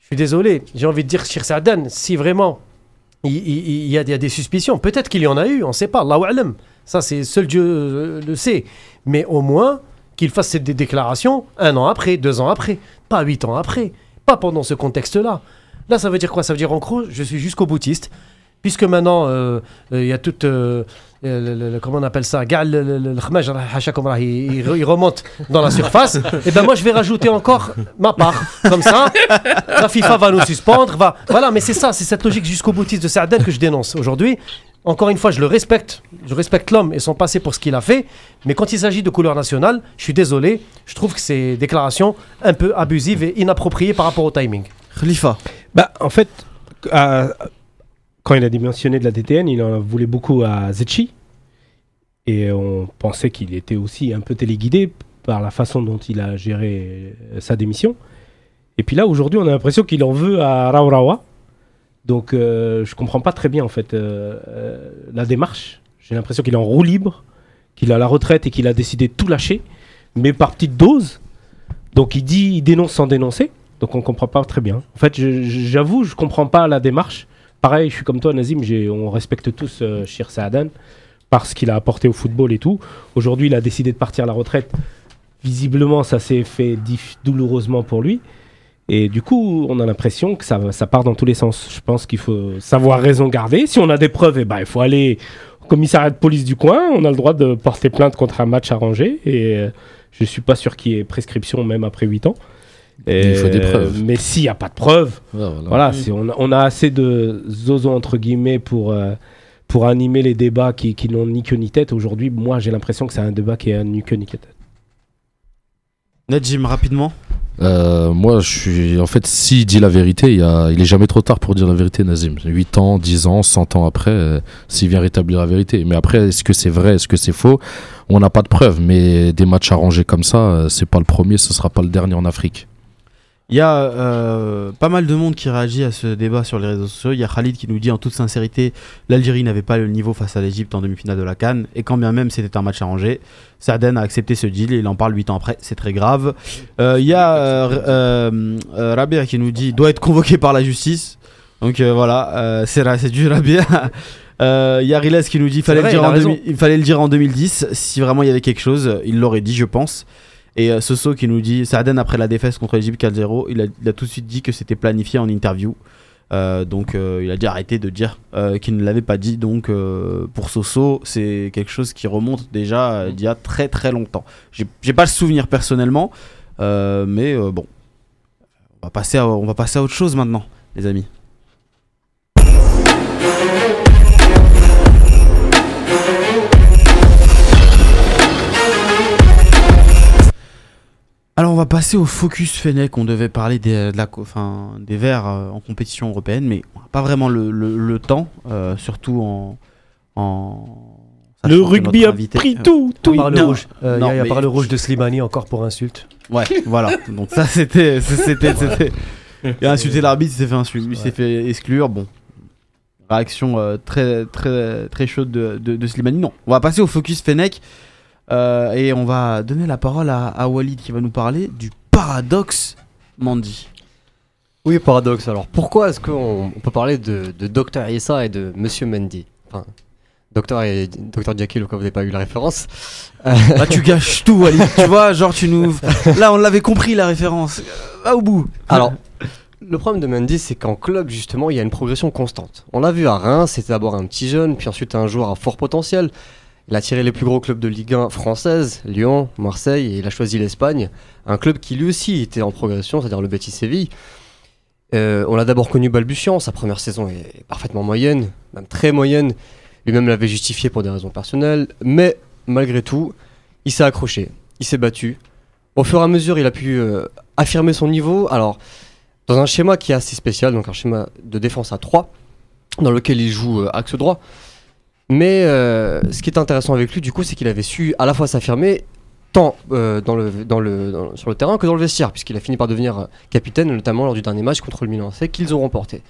Je suis désolé, j'ai envie de dire, Shir Saadan, si vraiment il, il- il y, a, il y a des suspicions, peut-être qu'il y en a eu, on ne sait pas, Allahu A'lam. Ça, c'est seul Dieu euh, le sait. Mais au moins qu'il fasse ces dé- déclarations un an après, deux ans après, pas huit ans après, pas pendant ce contexte-là. Là, ça veut dire quoi? Ça veut dire en gros, je suis jusqu'au boutiste, puisque maintenant, euh, euh, il y a toute. euh, comment on appelle ça? Il, il- remonte dans la surface. et ben moi, je vais rajouter encore ma part. Comme ça, la FIFA va nous suspendre. Va... Voilà, mais c'est ça, c'est cette logique jusqu'au boutiste de Sardin que je dénonce aujourd'hui. Encore une fois, je le respecte. Je respecte l'homme et son passé pour ce qu'il a fait. Mais quand il s'agit de couleur nationale, je suis désolé. Je trouve que c'est déclarations un peu abusives et inappropriées par rapport au timing. Khalifa. Bah, en fait, quand il a démissionné de la DTN, il en voulait beaucoup à Zetchi. Et on pensait qu'il était aussi un peu téléguidé par la façon dont il a géré sa démission. Et puis là, aujourd'hui, on a l'impression qu'il en veut à Raurawa. Donc, euh, je comprends pas très bien, en fait, euh, euh, la démarche. J'ai l'impression qu'il est en roue libre, qu'il a la retraite et qu'il a décidé de tout lâcher, mais par petites doses. Donc, il dit, il dénonce sans dénoncer. Donc, on comprend pas très bien. En fait, je- je- j'avoue, je comprends pas la démarche. Pareil, je suis comme toi, Nazim, on respecte tous Shir Saadan parce qu'il a apporté au football et tout. Aujourd'hui, il a décidé de partir à la retraite. Visiblement, ça s'est fait douloureusement pour lui. Et du coup, on a l'impression que ça, va- ça part dans tous les sens. Je pense qu'il faut savoir raison garder. Si on a des preuves, eh ben, il faut aller au commissariat de police du coin. On a le droit de porter plainte contre un match arrangé. Et euh, je suis pas sûr qu'il y ait prescription même après 8 ans. Et, Il faut des preuves. mais s'il n'y a pas de preuves, Ouais, voilà. voilà, si on, a- on a assez de zozo entre guillemets pour, euh, pour animer les débats qui, qui n'ont ni queue ni tête. Aujourd'hui, moi j'ai l'impression que c'est un débat qui a ni queue ni tête. Najim, rapidement. Euh, moi, je suis. En fait, s'il dit la vérité, il, est jamais trop tard pour dire la vérité, Nazim. 8 ans, 10 ans, 100 ans après, euh, s'il vient rétablir la vérité. Mais après, est-ce que c'est vrai, est-ce que c'est faux? On n'a pas de preuves. Mais des matchs arrangés comme ça, euh, c'est pas le premier, ce sera pas le dernier en Afrique. Il y a euh, pas mal de monde qui réagit à ce débat sur les réseaux sociaux. Il y a Khalid qui nous dit en toute sincérité l'Algérie n'avait pas le niveau face à l'Égypte en demi-finale de la Cannes. Et quand bien même c'était un match arrangé, Saaden a accepté ce deal et il en parle 8 ans après. C'est très grave. Euh, Il y a euh, Rabia qui nous dit doit être convoqué par la justice. Donc voilà, c'est du Rabia. *laughs* Euh, Il y a Riles qui nous dit fallait, vrai, le dire il a en raison. 2000 il fallait le dire en 2010. Si vraiment il y avait quelque chose, il l'aurait dit, je pense. Et euh, Soso qui nous dit Saaden après la défaite contre l'Égypte 4-0, il a, tout de suite dit que c'était planifié en interview. Euh, donc euh, il a dit arrêter de dire qu'il ne l'avait pas dit. Donc pour Soso, c'est quelque chose qui remonte déjà d'il y a très très longtemps. J'ai pas le souvenir personnellement, mais bon, on va, passer à, on va passer à autre chose maintenant, les amis. Va passer au focus Fennec. On devait parler des, de la, enfin, des Verts euh, en compétition européenne, mais on n'a pas vraiment le, le- le temps, euh, surtout en, en Le rugby a invité- pris euh, tout, tout. le non, rouge, euh, non, il y a- il y a mais- par le rouge de Slimani encore pour insulte. Ouais, *laughs* voilà. Donc ça c'était, c'était, c'était. Il a insulté l'arbitre, il s'est fait insulter, il s'est Ouais. fait exclure. Bon, réaction euh, très, très, très chaude de, de, de Slimani. Non, on va passer au focus Fennec euh, et on va donner la parole à, à Walid qui va nous parler du paradoxe Mandy. Oui, paradoxe. Alors, pourquoi est-ce qu'on on peut parler de, de Dr Issa et de Monsieur Mendy Enfin, Docteur et Dr Jekyll, au cas où vous n'avez pas eu la référence. Là *laughs* tu gâches tout Walid. tu *laughs* vois, genre tu nous. Là on l'avait compris la référence. Va au bout. Alors, le problème de Mendy, c'est qu'en club, justement, il y a une progression constante. On l'a vu à Reims, c'était d'abord un petit jeune, puis ensuite un joueur à fort potentiel. Il a tiré les plus gros clubs de Ligue 1 française, Lyon, Marseille, et il a choisi l'Espagne, un club qui lui aussi était en progression, c'est-à-dire le Betis Séville. Euh, on l'a d'abord connu balbutiant, sa première saison est parfaitement moyenne, même très moyenne. Lui-même l'avait justifié pour des raisons personnelles, mais malgré tout, il s'est accroché, il s'est battu. Au fur et à mesure, il a pu euh, affirmer son niveau. Alors, dans un schéma qui est assez spécial, donc un schéma de défense à 3, dans lequel il joue euh, axe droit. Mais euh, ce qui est intéressant avec lui, du coup, c'est qu'il avait su à la fois s'affirmer tant euh, dans le, sur le terrain que dans le vestiaire, puisqu'il a fini par devenir euh, capitaine, notamment lors du dernier match contre le Milan AC qu'ils ont remporté.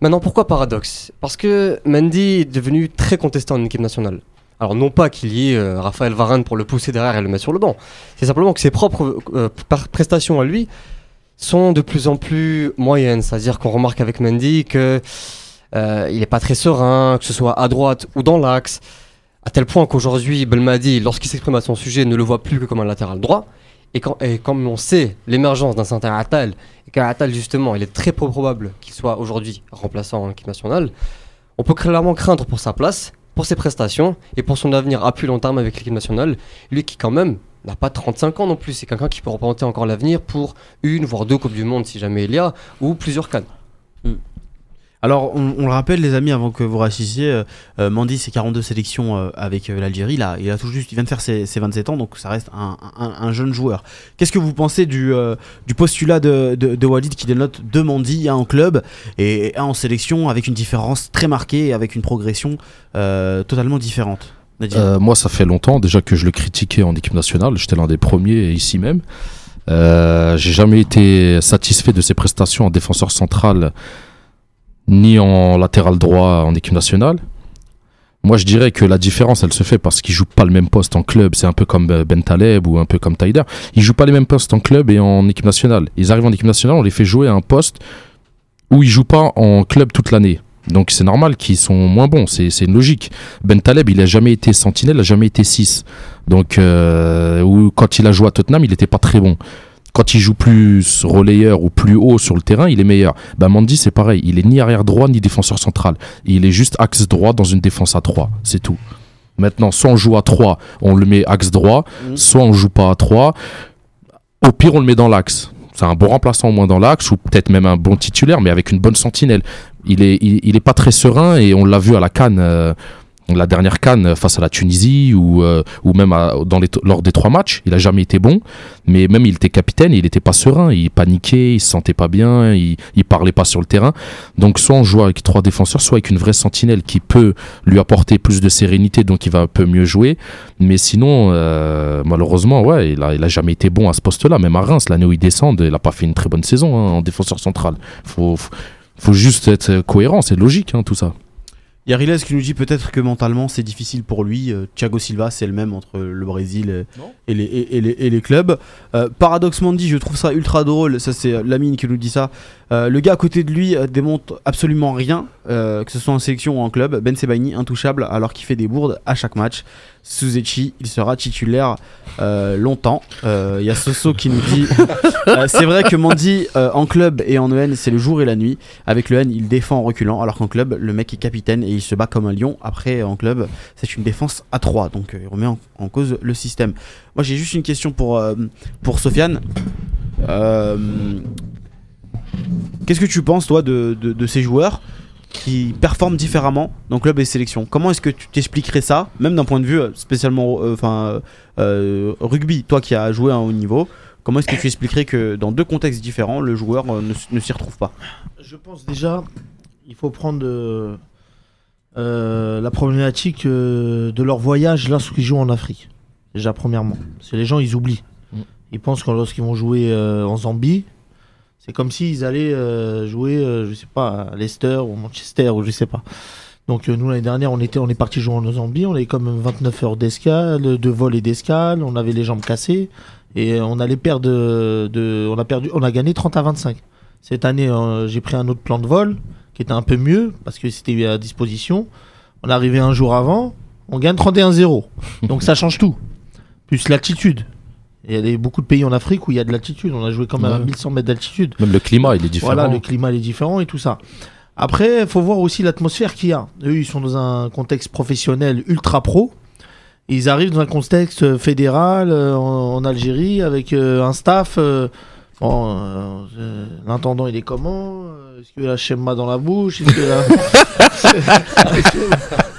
Maintenant, pourquoi paradoxe? Parce que Mendy est devenu très contesté en équipe nationale. Alors non pas qu'il y ait euh, Raphaël Varane pour le pousser derrière et le mettre sur le banc, c'est simplement que ses propres prestations à lui sont de plus en plus moyennes. C'est-à-dire qu'on remarque avec Mendy que euh, il n'est pas très serein, que ce soit à droite ou dans l'axe, à tel point qu'aujourd'hui Belmadi, lorsqu'il s'exprime à son sujet, ne le voit plus que comme un latéral droit. Et, comme on sait l'émergence d'un certain Attal, et qu'Attal justement, il est très peu probable qu'il soit aujourd'hui remplaçant en équipe nationale, on peut clairement craindre pour sa place, pour ses prestations et pour son avenir à plus long terme avec l'équipe nationale. Lui qui quand même n'a pas 35 ans non plus, c'est quelqu'un qui peut représenter encore l'avenir pour une voire deux Coupes du Monde si jamais il y a, ou plusieurs cannes. Alors, on, le rappelle, les amis, avant que vous rassissiez, euh, euh, Mandy, c'est 42 sélections euh, avec l'Algérie. Là, il a tout juste, il vient de faire ses, ses 27 ans, donc ça reste un, un- un jeune joueur. Qu'est-ce que vous pensez du, du postulat de, de, Walid qui dénote deux Mandy, un en club et un en sélection, avec une différence très marquée, et avec une progression totalement différente? Moi, ça fait longtemps déjà que je le critiquais en équipe nationale. J'étais l'un des premiers ici même. J'ai jamais été satisfait de ses prestations en défenseur central ni en latéral droit en équipe nationale. Moi, je dirais que la différence, elle se fait parce qu'ils jouent pas le même poste en club. C'est un peu comme euh, Ben Taleb ou un peu comme Taider. Ils jouent pas les mêmes postes en club et en équipe nationale. Ils arrivent en équipe nationale, on les fait jouer à un poste où ils jouent pas en club toute l'année. Donc c'est normal qu'ils sont moins bons, c'est c'est une logique. Ben Taleb, il a jamais été sentinelle, il a jamais été 6. Donc euh, ou quand il a joué à Tottenham, il n'était pas très bon. Quand il joue plus relayeur ou plus haut sur le terrain, il est meilleur. Ben Mandy, c'est pareil, il est ni arrière droit ni défenseur central. Il est juste axe droit dans une défense à 3, c'est tout. Maintenant, soit on joue à 3, on le met axe droit, Mhm. soit on joue pas à 3. Au pire, on le met dans l'axe. C'est un bon remplaçant au moins dans l'axe, ou peut-être même un bon titulaire, mais avec une bonne sentinelle. Il est, il, il est pas très serein et on l'a vu à la Cannes, euh, la dernière Cannes face à la Tunisie ou, euh, ou même dans lors des trois matchs. Il a jamais été bon, mais même il était capitaine, il était pas serein, il paniquait, il se sentait pas bien, il, il parlait pas sur le terrain. Donc soit on joue avec trois défenseurs, soit avec une vraie sentinelle qui peut lui apporter plus de sérénité, donc il va un peu mieux jouer. Mais sinon, euh, malheureusement, ouais, il a, il a jamais été bon à ce poste-là. Même à Reims, l'année où il descend, il a pas fait une très bonne saison hein, en défenseur central. Faut, faut, faut juste être cohérent, c'est logique hein, tout ça. Il y a Riles qui nous dit peut-être que mentalement c'est difficile pour lui. Euh, Thiago Silva, c'est le même entre le Brésil et, et les, et, et les, et les clubs. Euh, paradoxement dit, je trouve ça ultra drôle. Ça, c'est euh, Lamine qui nous dit ça. Euh, le gars à côté de lui démontre absolument rien, euh, que ce soit en sélection ou en club. Ben Sebaini, intouchable, alors qu'il fait des bourdes à chaque match. Suzechi, il sera titulaire euh, longtemps. Euh, Il y a Soso qui nous dit *laughs* euh, c'est vrai que Mandy en club et en EN, c'est le jour et la nuit. Avec le N, il défend en reculant, alors qu'en club, le mec est capitaine et il se bat comme un lion. Après, en club, c'est une défense à 3, donc il remet en, en cause le système. Moi, j'ai juste une question pour, pour Sofiane. Qu'est-ce que tu penses, toi, de, de, de ces joueurs? Qui performent différemment dans club et sélection Comment est-ce que tu t'expliquerais ça, même d'un point de vue euh, spécialement euh, enfin euh, rugby, toi qui as joué à un haut niveau Comment est-ce que tu expliquerais que dans deux contextes différents, le joueur euh, ne, ne s'y retrouve pas? Je pense déjà, il faut prendre euh, euh, la problématique euh, de leur voyage lorsqu'ils jouent en Afrique. Déjà, premièrement. Que les gens, ils oublient. Mm. Ils pensent que lorsqu'ils vont jouer euh, en Zambie, c'est comme s'ils allaient euh, jouer, euh, je sais pas, à Leicester ou Manchester ou je sais pas. Donc euh, nous l'année dernière on était on est parti jouer en Zambie, on avait comme 29 heures d'escale, de vol et d'escale, on avait les jambes cassées et on allait perdre de, on a perdu on a gagné 30 à 25. Cette année j'ai pris un autre plan de vol qui était un peu mieux parce que c'était à disposition. On est arrivé un jour avant, on gagne 31-0. Donc ça change tout. Plus l'altitude. Il y a des- beaucoup de pays en Afrique où il y a de l'altitude. On a joué quand même à Ouais. 1100 mètres d'altitude. Même le climat, il est différent. Voilà, le climat il est différent et tout ça. Après, il faut voir aussi l'atmosphère qu'il y a. Eux, ils sont dans un contexte professionnel ultra pro. Ils arrivent dans un contexte fédéral euh, en, en Algérie avec euh, un staff. euh, bon, euh, euh, l'intendant, il est comment Euh, Est-ce qu'il a schéma dans la bouche Est-ce qu'il a-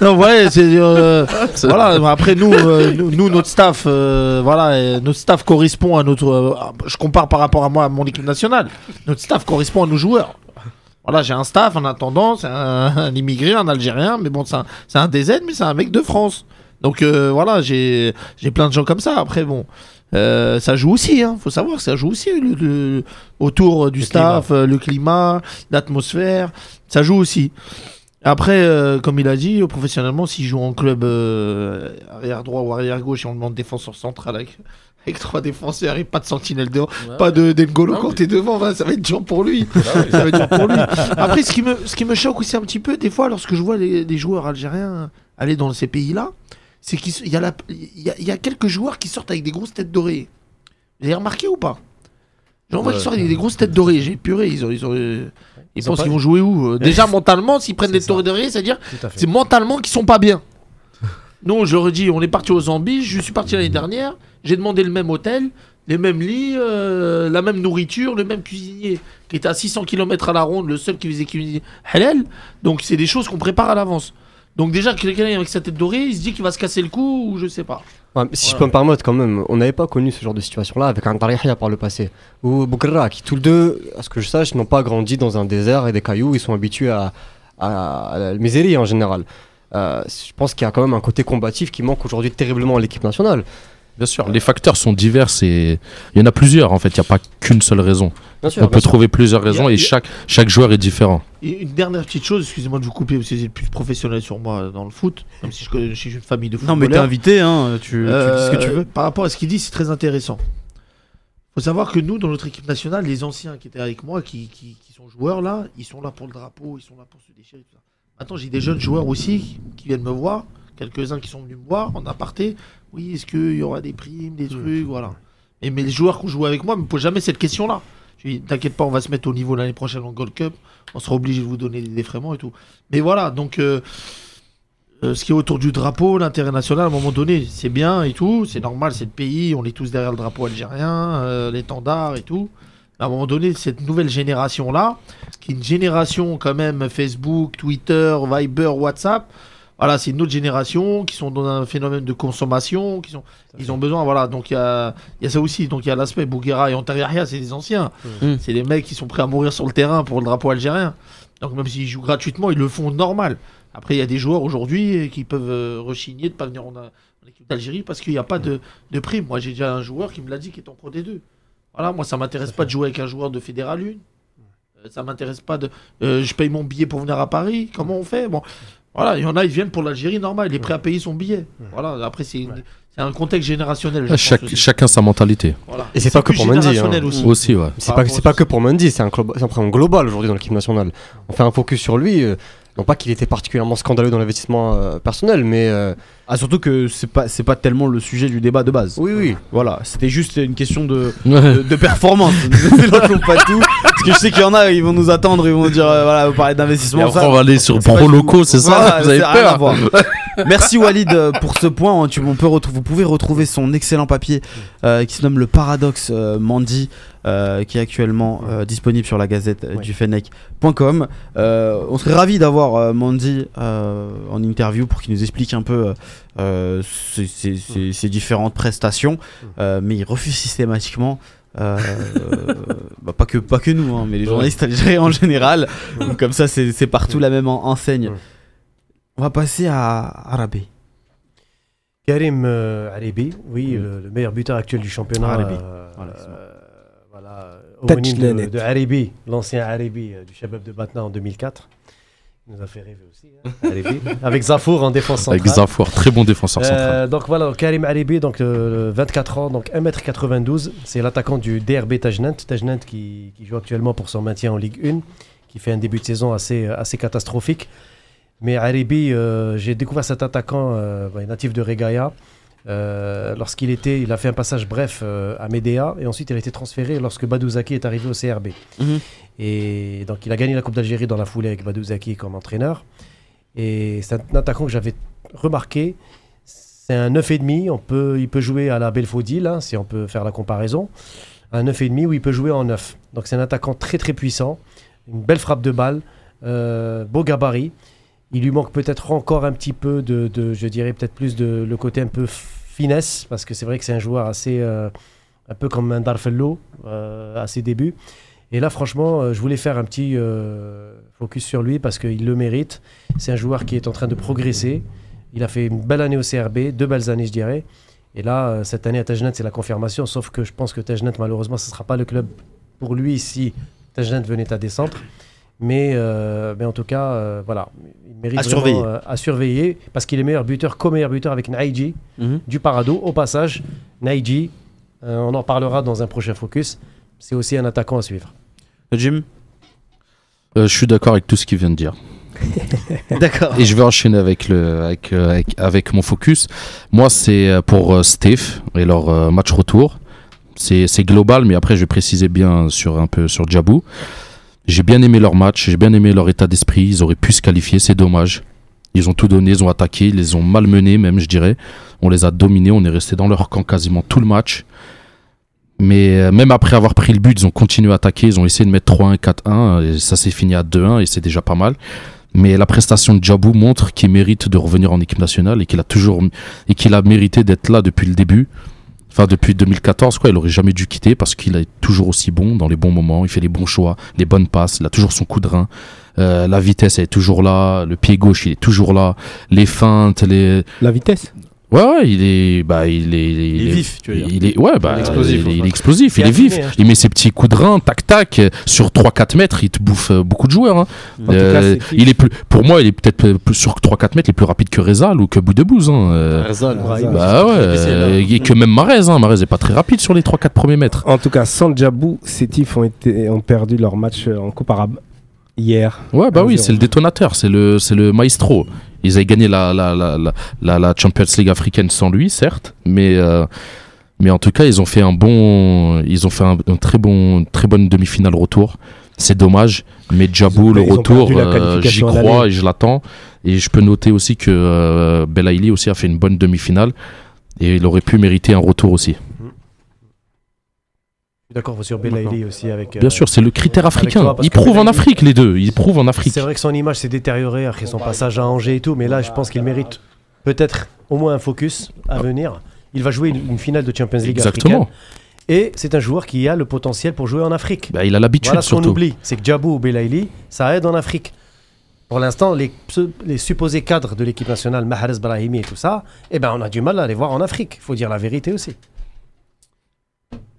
*laughs* Non, ouais, c'est. euh, voilà, après, nous, euh, nous, nous, notre staff, voilà, notre staff correspond à notre. je compare par rapport à moi, à mon équipe nationale. Notre staff correspond à nos joueurs. Voilà, j'ai un staff en attendant, c'est un, *laughs* un immigré, un Algérien, mais bon, c'est un, un DZ, mais c'est un mec de France. Donc voilà, j'ai j'ai plein de gens comme ça. Après, bon, euh, ça joue aussi, hein, faut savoir que ça joue aussi le- le- autour du Le staff, euh, le climat, l'atmosphère, ça joue aussi. Après, euh, comme il a dit, professionnellement, s'il joue en club euh, arrière droit ou arrière gauche et on demande défenseur central avec, avec trois défenseurs et pas de sentinelle dehors, pas de d'Engolo Ah quand t'es devant, va, ça va être dur pour lui. ça va être dur pour lui. Après, ce qui, me, ce qui me choque aussi un petit peu, des fois, lorsque je vois les, les joueurs algériens aller dans ces pays-là, c'est qu'il y, a la- y, a, il y a quelques joueurs qui sortent avec des grosses têtes dorées. Vous avez remarqué ou pas? J'en vois qui sortent avec des grosses têtes dorées. J'ai puré, ils, ont, ils, ont, ils pensent qu'ils vont jouer où Euh, Déjà, mentalement, s'ils prennent des têtes dorées, c'est-à-dire c'est mentalement qu'ils sont pas bien. Non, je dit, on est parti aux Zambie, je suis parti l'année dernière, j'ai demandé le même hôtel, les mêmes lits, euh, la même nourriture, le même cuisinier qui était à 600 km à la ronde, le seul qui faisait cuisiner halal. Donc c'est des choses qu'on prépare à l'avance. Donc déjà, quelqu'un avec sa tête dorée, il se dit qu'il va se casser le cou ou je sais pas. Ouais, si je peux me permettre quand même, on n'avait pas connu ce genre de situation-là avec un par le passé. Ou Boukra, qui tous les deux, à ce que je sache, n'ont pas grandi dans un désert et des cailloux, ils sont habitués à, à- à la misérie en général. Euh, je pense qu'il y a quand même un côté combatif qui manque aujourd'hui terriblement à l'équipe nationale. Bien sûr, les facteurs sont divers et il y en a plusieurs en fait, il n'y a pas qu'une seule raison. Bien sûr, On peut sûr. trouver plusieurs Il a- raisons et il chaque, chaque joueur est différent. Et une dernière petite chose, excusez-moi de vous couper parce que c'est plus professionnel sur moi dans le foot, même si je, suis une famille de Non, mais t'es footballeurs. invité, hein, tu, tu dis ce que tu Euh, veux. Par rapport à ce qu'il dit, c'est très intéressant. faut savoir que nous, dans notre équipe nationale, les anciens qui étaient avec moi, qui, qui- qui sont joueurs là, ils sont là pour le drapeau, ils sont là pour se déchirer. Tout ça. Maintenant, j'ai des jeunes joueurs aussi qui viennent me voir, quelques-uns qui sont venus me voir en aparté. Oui, est-ce qu'il y aura des primes, des trucs, voilà. Et mais les joueurs qui ont joué avec moi ne me posent jamais cette question-là. Je lui dis, t'inquiète pas, on va se mettre au niveau l'année prochaine en Gold Cup. On sera obligé de vous donner des défraiements et tout. Mais voilà, donc euh, euh, ce qui est autour du drapeau, l'intérêt national, à un moment donné, c'est bien et tout. C'est normal, c'est le pays, on est tous derrière le drapeau algérien, euh, l'étendard et tout. À un moment donné, cette nouvelle génération-là, qui est une génération quand même Facebook, Twitter, Viber, WhatsApp, voilà, c'est une autre génération qui sont dans un phénomène de consommation, qui sont, ils ont besoin, voilà, donc il y a, y a ça aussi, donc il y a l'aspect Bouguera et Antaria, c'est des anciens, Mm. c'est des mecs qui sont prêts à mourir sur le terrain pour le drapeau algérien, donc même s'ils jouent gratuitement, ils le font normal. Après, il y a des joueurs aujourd'hui euh, qui peuvent euh, rechigner de pas venir en, en équipe d'Algérie parce qu'il n'y a pas de, de prime. Moi, j'ai déjà un joueur qui me l'a dit qui est en Pro D2. Voilà, moi, ça m'intéresse pas de jouer avec un joueur de Fédéral 1. Euh, ça m'intéresse pas de. euh, je paye mon billet pour venir à Paris. Comment on fait? Bon, voilà, il y en a, ils viennent pour l'Algérie, normal. Il est prêt à payer son billet. Voilà, après, c'est une- c'est un contexte générationnel. je pense Chaque, aussi. chacun sa mentalité. Voilà. Et c'est pas que pour Mendy, hein. aussi. Aussi, ouais. C'est pas, que pour Mendy, c'est un, globa- c'est un problème global aujourd'hui dans l'équipe nationale. On fait un focus sur lui, euh, non pas qu'il était particulièrement scandaleux dans l'investissement euh, personnel, mais euh, Ah, surtout que c'est pas, c'est pas tellement le sujet du débat de base. oui, oui. Voilà, c'était juste une question de, *laughs* de, de performance. *laughs* N'enlevons pas tout. Parce que je sais qu'il y en a, ils vont nous attendre, ils vont dire, euh, voilà, vous parlez Et d'investissement. après, ça- on va aller sur c'est pas Pro du- Loco, c'est Voilà, ça Vous avez peur voir. *laughs* Merci Walid euh, pour ce point. Tu, on peut vous pouvez retrouver son excellent papier euh, qui se nomme Le Paradoxe euh, Mandy, euh, qui est actuellement euh, disponible sur la gazette euh, Ouais. du Fennec.com. Euh, on serait ravi d'avoir euh, Mandy euh, en interview pour qu'il nous explique un peu euh, euh, ses, différentes prestations, Euh, mais il refuse systématiquement. *laughs* euh, bah, pas que pas que nous hein, mais les journalistes algériens en général. Donc, comme ça c'est partout la même en- enseigne. On va passer à Arabé Karim euh, Alibi, oui, le, le meilleur buteur actuel du championnat. Euh, Voilà, euh, voilà, de, de l'ancien euh, du Shabab de Batna en 2004. Il nous a fait rêver aussi. hein. *laughs* Avec Zafour en défense centrale. Avec Zafour, très bon défenseur central. Euh, donc voilà, Karim Alibi, donc euh, 24 ans, donc 1m92, c'est l'attaquant du DRB Tajnant, Tajnant qui, qui joue actuellement pour son maintien en Ligue 1, qui fait un début de saison assez, assez catastrophique. Mais Alibi, euh, j'ai découvert cet attaquant euh, bah, natif de Regaya. Euh, lorsqu'il était, il a fait un passage bref euh, à Médéa et ensuite il a été transféré lorsque Badouzaki est arrivé au CRB. Mhm. Et donc il a gagné la Coupe d'Algérie dans la foulée avec Badouzaki comme entraîneur. Et c'est un attaquant que j'avais remarqué. C'est un 9,5. On peut, il peut jouer à la Belfodil, hein, si on peut faire la comparaison. Un 9,5 où il peut jouer en 9. Donc c'est un attaquant très très puissant. Une belle frappe de balle. euh, beau gabarit. Il lui manque peut-être encore un petit peu de, je dirais peut-être plus de le côté un peu finesse, parce que c'est vrai que c'est un joueur assez, euh, un peu comme un Darfello euh, à ses débuts. Et là, franchement, euh, je voulais faire un petit focus sur lui parce qu'il le mérite. C'est un joueur qui est en train de progresser. Il a fait une belle année au CRB, deux belles années, je dirais. Et là, cette année à Tajnant, c'est la confirmation. Sauf que je pense que Tajnant, malheureusement, ce ne sera pas le club pour lui si Tajnant venait à descendre. Mais, en tout cas, voilà, il mérite À vraiment, surveiller. euh, à surveiller parce qu'il est meilleur buteur, co-meilleur buteur avec Naïji du Parado. Au passage, Naïji, euh, on en parlera dans un prochain focus. C'est aussi un attaquant à suivre. Jim Euh, je suis d'accord avec tout ce qu'il vient de dire. *laughs* D'accord. Et je vais enchaîner avec, le, avec, avec, avec mon focus. Moi, c'est pour euh, Steve et leur euh, match retour. C'est c'est global, mais après, je vais préciser bien sur un peu sur Djabou. J'ai bien aimé leur match, j'ai bien aimé leur état d'esprit. Ils auraient pu se qualifier, c'est dommage. Ils ont tout donné, ils ont attaqué, ils les ont malmenés, même, je dirais. On les a dominés, on est resté dans leur camp quasiment tout le match. Mais euh, même après avoir pris le but, ils ont continué à attaquer. Ils ont essayé de mettre 3-1, 4-1. Et ça s'est fini à 2-1 et c'est déjà pas mal. Mais la prestation de Djabou montre qu'il mérite de revenir en équipe nationale et qu'il a toujours et qu'il a mérité d'être là depuis le début. Enfin, depuis 2014, quoi, il aurait jamais dû quitter parce qu'il est toujours aussi bon dans les bons moments. Il fait les bons choix, les bonnes passes. Il a toujours son coup de rein. Euh, la vitesse elle est toujours là. Le pied gauche, il est toujours là. Les feintes, les. La vitesse? Ouais, ouais, il est, bah, il est, Il est vif, tu veux dire. Il est, ouais, bah, Il est explosif, il est, il est explosif, il est vif. hein, il met ses petits coups de rein, tac, tac, sur 3-4 mètres, il te bouffe euh, beaucoup de joueurs. hein. En tout cas, Euh, c'est qui il est plus, pour moi, il est peut-être euh, plus sur 3-4 mètres, il est plus rapide que Rezal ou que Boudebouze. Hein. euh. Rezal, Rezal. Bah ouais, euh, et que même Marez, hein. Marez est pas très rapide sur les 3-4 premiers mètres. En tout cas, sans Djabou, Sétif ont, été, ont perdu leur match en Coupe arabe hier. Ouais, bah oui, 1-0. c'est le détonateur, c'est le, c'est le maestro. Ils avaient gagné la, la, la, la, Champions League africaine sans lui, certes, mais, euh, mais en tout cas, ils ont fait un bon, ils ont fait un, un très bon, une très bonne demi-finale retour. C'est dommage, mais Djabou, le retour, euh, j'y crois et je l'attends. Et je peux noter aussi que euh, Belaïli aussi a fait une bonne demi-finale et il aurait pu mériter un retour aussi. D'accord, sur Belaïli aussi avec. Bien euh, sûr, c'est le critère avec africain. toi, parce Ils prouvent en Afrique les deux. Ils prouvent en Afrique. C'est vrai que son image s'est détériorée après son passage à Angers et tout, mais là, je pense qu'il mérite peut-être au moins un focus à venir. Il va jouer une, finale de Champions League Exactement. africaine. Et c'est un joueur qui a le potentiel pour jouer en Afrique. Bah, il a l'habitude Voilà ce qu'on oublie, c'est que Djabou ou Belaïli, ça aide en Afrique. Pour l'instant, les supposés cadres de l'équipe nationale, Mahrez Brahimi et tout ça, eh ben, on a du mal à les voir en Afrique. Il faut dire la vérité aussi.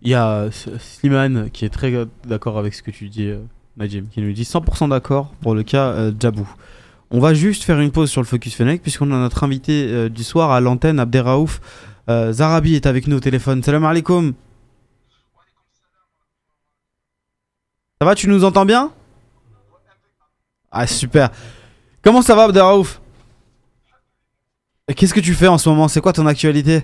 Il y a euh, Slimane qui est très d'accord avec ce que tu dis, euh, Najim, qui nous dit 100% d'accord pour le cas euh, Djabou. On va juste faire une pause sur le Focus Fennec puisqu'on a notre invité euh, du soir à l'antenne, Abderraouf. Zarabi est avec nous au téléphone. Salam alaikum. Ça va, tu nous entends bien? Ah super. Comment ça va Abderraouf? Qu'est-ce que tu fais en ce moment? C'est quoi ton actualité?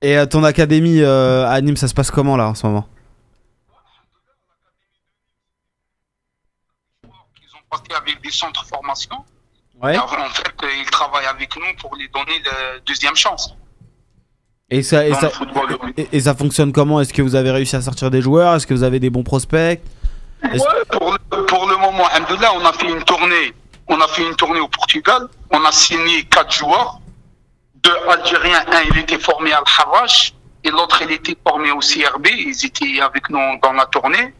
Et euh, ton académie euh, à Nîmes, ça se passe comment là en ce moment? Ils ont passé avec des centres de formation. Ouais. Et en fait, ils travaillent avec nous pour les donner la deuxième chance. Et ça, et ça, le football. et, et ça fonctionne comment? Est-ce que vous avez réussi à sortir des joueurs? Est-ce que vous avez des bons prospects? Ouais, pour, le, pour le moment, on a fait une tournée. On a fait une tournée au Portugal. On a signé quatre joueurs. Deux Algériens, un il était formé à Al-Harrach et l'autre il était formé au CRB. Ils étaient avec nous dans la tournée.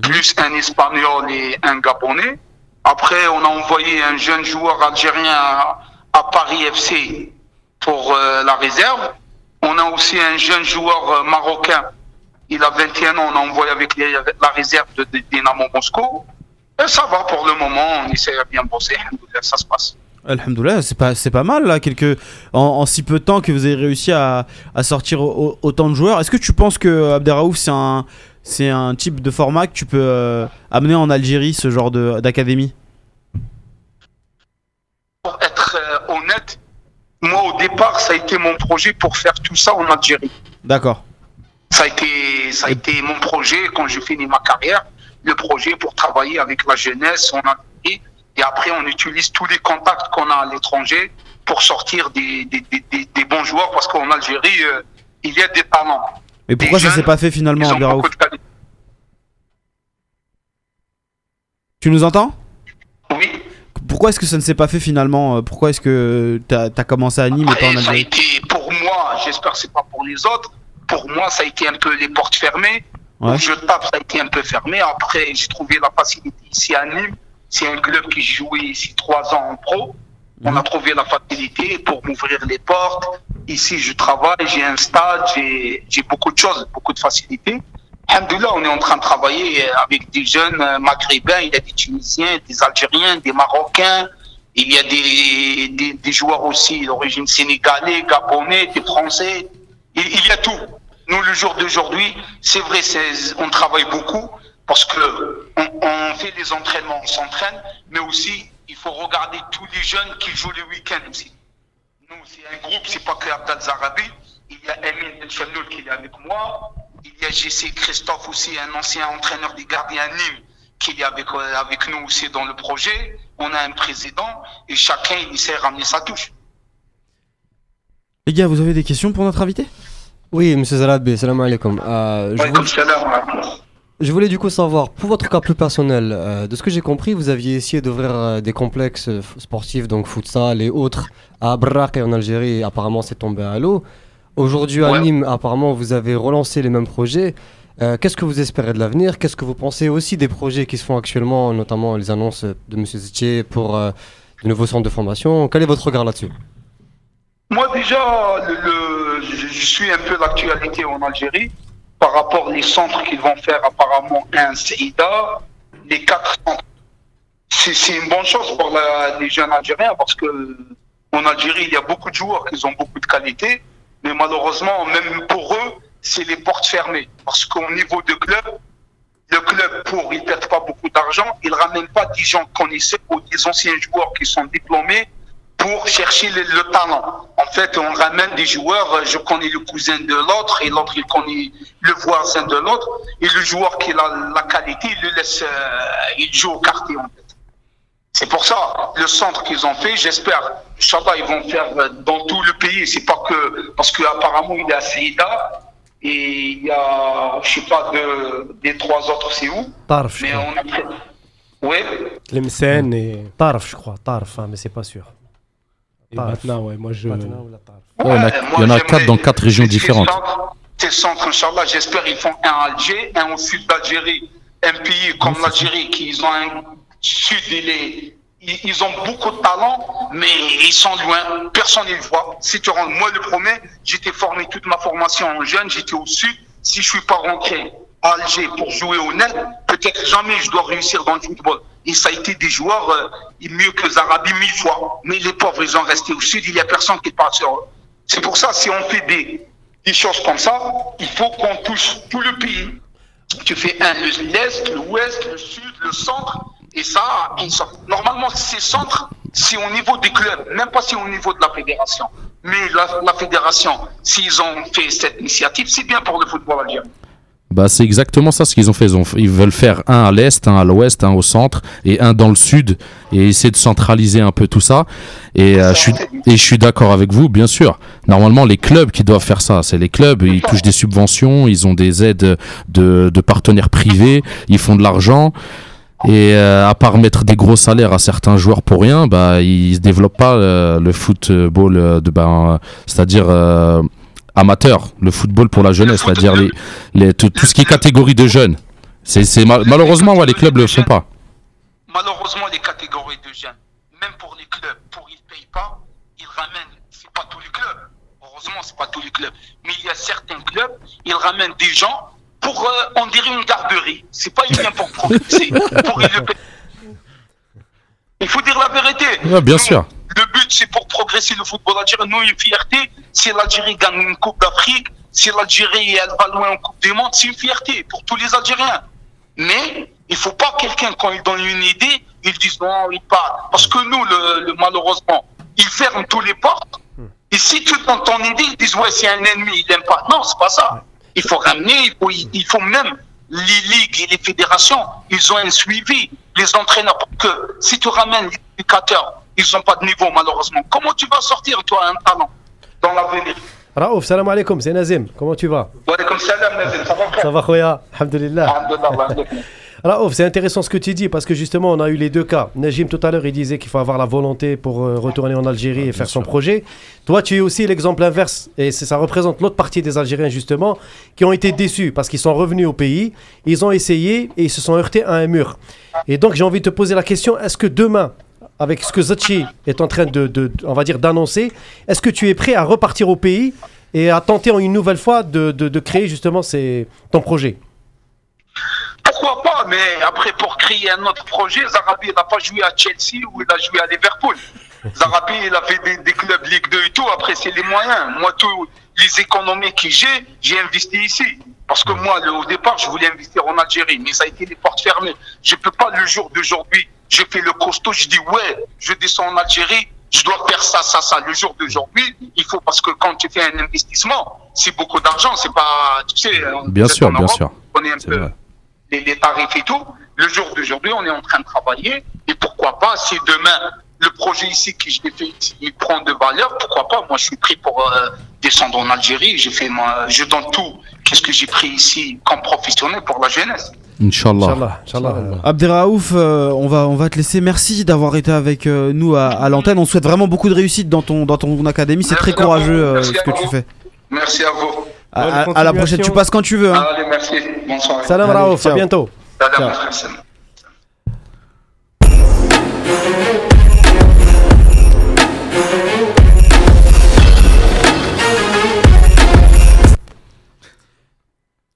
Plus un Espagnol et un Gabonais. Après, on a envoyé un jeune joueur algérien à, à Paris FC pour euh, la réserve. On a aussi un jeune joueur euh, marocain il a 21 ans, on a envoyé avec les- la réserve de, de Dynamo Moscou. Et ça va pour le moment, on essaie à bien bosser, ça se passe. Alhamdoulilah, c'est pas, c'est pas mal là, quelques... en, en si peu de temps que vous avez réussi à, à sortir au- au- autant de joueurs. Est-ce que tu penses que Abderraouf c'est un, c'est un type de format que tu peux euh, amener en Algérie, ce genre de- d'académie? Pour être euh, honnête, moi au départ, ça a été mon projet pour faire tout ça en Algérie. D'accord. Ça a été, ça a été mon projet quand j'ai fini ma carrière, le projet pour travailler avec la jeunesse en Algérie. Et après, on utilise tous les contacts qu'on a à l'étranger pour sortir des, des, des, des- des bons joueurs parce qu'en Algérie, euh, il y a des talents. Mais pourquoi ça s'est jeunes, pas fait finalement, Abderraouf. Tu nous entends? Oui. Pourquoi est-ce que ça ne s'est pas fait finalement? Pourquoi est-ce que t'as as commencé à Nîmes et pas en Après, ça a Algérie? été, pour moi, j'espère que c'est pas pour les autres, pour moi, ça a été un peu les portes fermées. Ouais. Je tape, ça a été un peu fermé. Après, j'ai trouvé la facilité ici à Nîmes. C'est un club qui jouait ici trois ans en pro. On a trouvé la facilité pour m'ouvrir les portes. Ici, je travaille, j'ai un stade, j'ai beaucoup de choses, beaucoup de facilités. Alhamdoulilah, on est en train de travailler avec des jeunes euh, maghrébins, il y a des Tunisiens, des Algériens, des Marocains, il y a des, des, des joueurs aussi d'origine sénégalais, gabonais, des Français. Il, il y a tout. Nous, le jour d'aujourd'hui, c'est vrai, on travaille beaucoup parce que on, on fait des entraînements, on s'entraîne, mais aussi, il faut regarder tous les jeunes qui jouent le week-end aussi. Nous, c'est un groupe, c'est pas que Abdel Zarabi. Il y a Emin El qui est avec moi. Il y a JC Christophe aussi, un ancien entraîneur des gardiens Nîmes, qui est avec, euh, avec nous aussi dans le projet. On a un président et chacun il essaie de ramener sa touche. Les gars, vous avez des questions pour notre invité? Oui, monsieur Zalabé, salam alaikum. Euh, je, Ouais, je voulais du coup savoir, pour votre cas plus personnel, euh, de ce que j'ai compris, vous aviez essayé d'ouvrir euh, des complexes euh, sportifs, donc futsal et autres, à Brak et en Algérie, et apparemment c'est tombé à l'eau. Aujourd'hui à Ouais. Nîmes, apparemment vous avez relancé les mêmes projets. Euh, Qu'est-ce que vous espérez de l'avenir? Qu'est-ce que vous pensez aussi des projets qui se font actuellement, notamment les annonces de M. Zetier pour de nouveaux centres de formation? Quel est votre regard là-dessus? Moi déjà, le, le- je, je suis un peu l'actualité en Algérie par rapport aux centres qu'ils vont faire apparemment un CIDA, les quatre centres. C'est une bonne chose pour les jeunes Algériens parce que en Algérie, il y a beaucoup de joueurs qui ont beaucoup de qualité, mais malheureusement, même pour eux, c'est les portes fermées. Parce qu'au niveau de club, le club, pour, il perd pas beaucoup d'argent, il ramène pas des gens connaissés ou des anciens joueurs qui sont diplômés pour chercher le, le talent. En fait, on ramène des joueurs, euh, je connais le cousin de l'autre et l'autre il connaît le voisin de l'autre et le joueur qui a la qualité, il le laisse, euh, il joue au quartier en fait. C'est pour ça, le centre qu'ils ont fait, j'espère, Inch'Allah, ils vont faire euh, dans tout le pays. C'est pas que, parce qu'apparemment, il y a Seida et il y a, je sais pas, de, des trois autres, c'est où Tarf, je Mais crois. on a fait. Oui, Tlemcen et, Tarf, je crois. Tarf, hein, mais c'est pas sûr. Maintenant, ouais, moi je. Ouais, il y en a- a quatre dans quatre régions différentes. Ces centres, Inch'Allah, j'espère ils font un à Alger, un au sud d'Algérie, un pays comme l'Algérie qui ils ont un sud, il est, ils, ils ont beaucoup de talent, mais ils sont loin, personne ne les voit. Si tu rentres, moi le premier, j'étais formé toute ma formation en jeune, j'étais au sud. Si je suis pas rentré à Alger pour jouer au net, peut-être jamais je dois réussir dans le football. Et ça a été des joueurs euh, mieux que Zarabi mille fois. Mais les pauvres, ils ont resté au sud, il y a personne qui parle sur. C'est pour ça, si on fait des, choses comme ça, il faut qu'on touche tout le pays. Tu fais un, le- l'Est, l'Ouest, le Sud, le Centre, et ça, normalement, ces centres, c'est au niveau des clubs, même pas c'est au niveau de la fédération. Mais la, la fédération, s'ils ont fait cette initiative, c'est bien pour le football algérien. Bah, c'est exactement ça ce qu'ils ont fait. Ils, veulent faire un à l'est, un à l'ouest, un au centre et un dans le sud et essayer de centraliser un peu tout ça. Et euh, je suis et je suis d'accord avec vous, bien sûr. Normalement, les clubs qui doivent faire ça, c'est les clubs. Ils touchent des subventions, ils ont des aides de, partenaires privés, ils font de l'argent. Et euh, à part mettre des gros salaires à certains joueurs pour rien, bah ils développent pas euh, le football ben, c'est-à-dire amateur, le football pour la jeunesse, c'est-à-dire les, les, tout, tout ce qui est catégorie de jeunes. C'est, c'est mal- malheureusement, ouais, les clubs le font pas. Malheureusement, les catégories de jeunes, même pour les clubs, pour ils ne payent pas, ils ramènent, c'est pas tous les clubs. Heureusement, c'est pas tous les clubs. Mais il y a certains clubs, ils ramènent des gens pour, euh, on dirait une garderie. C'est pas une *laughs* pour payent. Il faut dire la vérité. Ouais, bien Nous, sûr. Le but, c'est pour progresser le football algérien. Nous, une fierté, si l'Algérie gagne une Coupe d'Afrique, si l'Algérie elle va loin en Coupe du Monde, c'est une fierté pour tous les Algériens. Mais il faut pas quelqu'un, quand il donne une idée, il dise non, il parle. Parce que nous, le, malheureusement, ils ferment tous les portes. Et si tu donnes ton idée, ils disent ouais, c'est un ennemi, il n'aime pas. Non, c'est pas ça. Il faut ramener, il faut, il faut même les ligues et les fédérations, ils ont un suivi, les entraîneurs, pour que si tu ramènes les éducateurs, ils n'ont pas de niveau malheureusement. Comment tu vas sortir, toi, un talent dans l'avenir Raouf, salam alaikum, c'est Nazim. Comment tu vas Wa alaykoum salam, Nazim, ça va Ça va, Khoya Alhamdulillah. Alhamdulillah. *laughs* Raouf, c'est intéressant ce que tu dis parce que justement, on a eu les deux cas. Najim, tout à l'heure, il disait qu'il faut avoir la volonté pour euh, retourner en Algérie et faire son projet. Toi, tu es aussi l'exemple inverse et ça représente l'autre partie des Algériens, justement, qui ont été déçus parce qu'ils sont revenus au pays, ils ont essayé et ils se sont heurtés à un mur. Et donc, j'ai envie de te poser la question est-ce que demain, avec ce que Zachi est en train de, de- on va dire, d'annoncer, est-ce que tu es prêt à repartir au pays et à tenter en une nouvelle fois de, créer justement ces- ton projet? Pourquoi pas, mais après, pour créer un autre projet, Zarabi, n'a pas joué à Chelsea ou il a joué à Liverpool. *laughs* Zarabi, il a fait des, des clubs Ligue 2 et tout. Après, c'est les moyens. Moi, tous les économies que j'ai, j'ai investi ici. Parce que moi, le- au départ, je voulais investir en Algérie, mais ça a été les portes fermées. Je peux pas, le jour d'aujourd'hui, je fais le costaud, je dis, ouais, je descends en Algérie, je dois faire ça, ça, ça. Le jour d'aujourd'hui, il faut, parce que quand tu fais un investissement, c'est beaucoup d'argent, c'est pas, tu sais, Bien sûr, en bien sûr. on est un peu vrai. les tarifs et tout. Le jour d'aujourd'hui, on est en train de travailler. Et pourquoi pas, si demain, le projet ici que j'ai fait ici, il prend de valeur, pourquoi pas? Moi, je suis pris pour euh, descendre en Algérie. J'ai fait moi, je donne tout. Qu'est-ce que j'ai pris ici comme professionnel pour la jeunesse? Inch'Allah. Inch'Allah, Inch'Allah. Abderraouf, euh, on, va, on va te laisser. Merci d'avoir été avec euh, nous à, à l'antenne. On souhaite vraiment beaucoup de réussite dans ton, dans ton académie. C'est Merci très courageux euh, ce que vous. tu fais. Merci à vous. À, Bonne à- à la prochaine. Tu passes quand tu veux. hein. Allez, merci. Bonsoir. Salam Raouf, à bientôt. Salam, salam.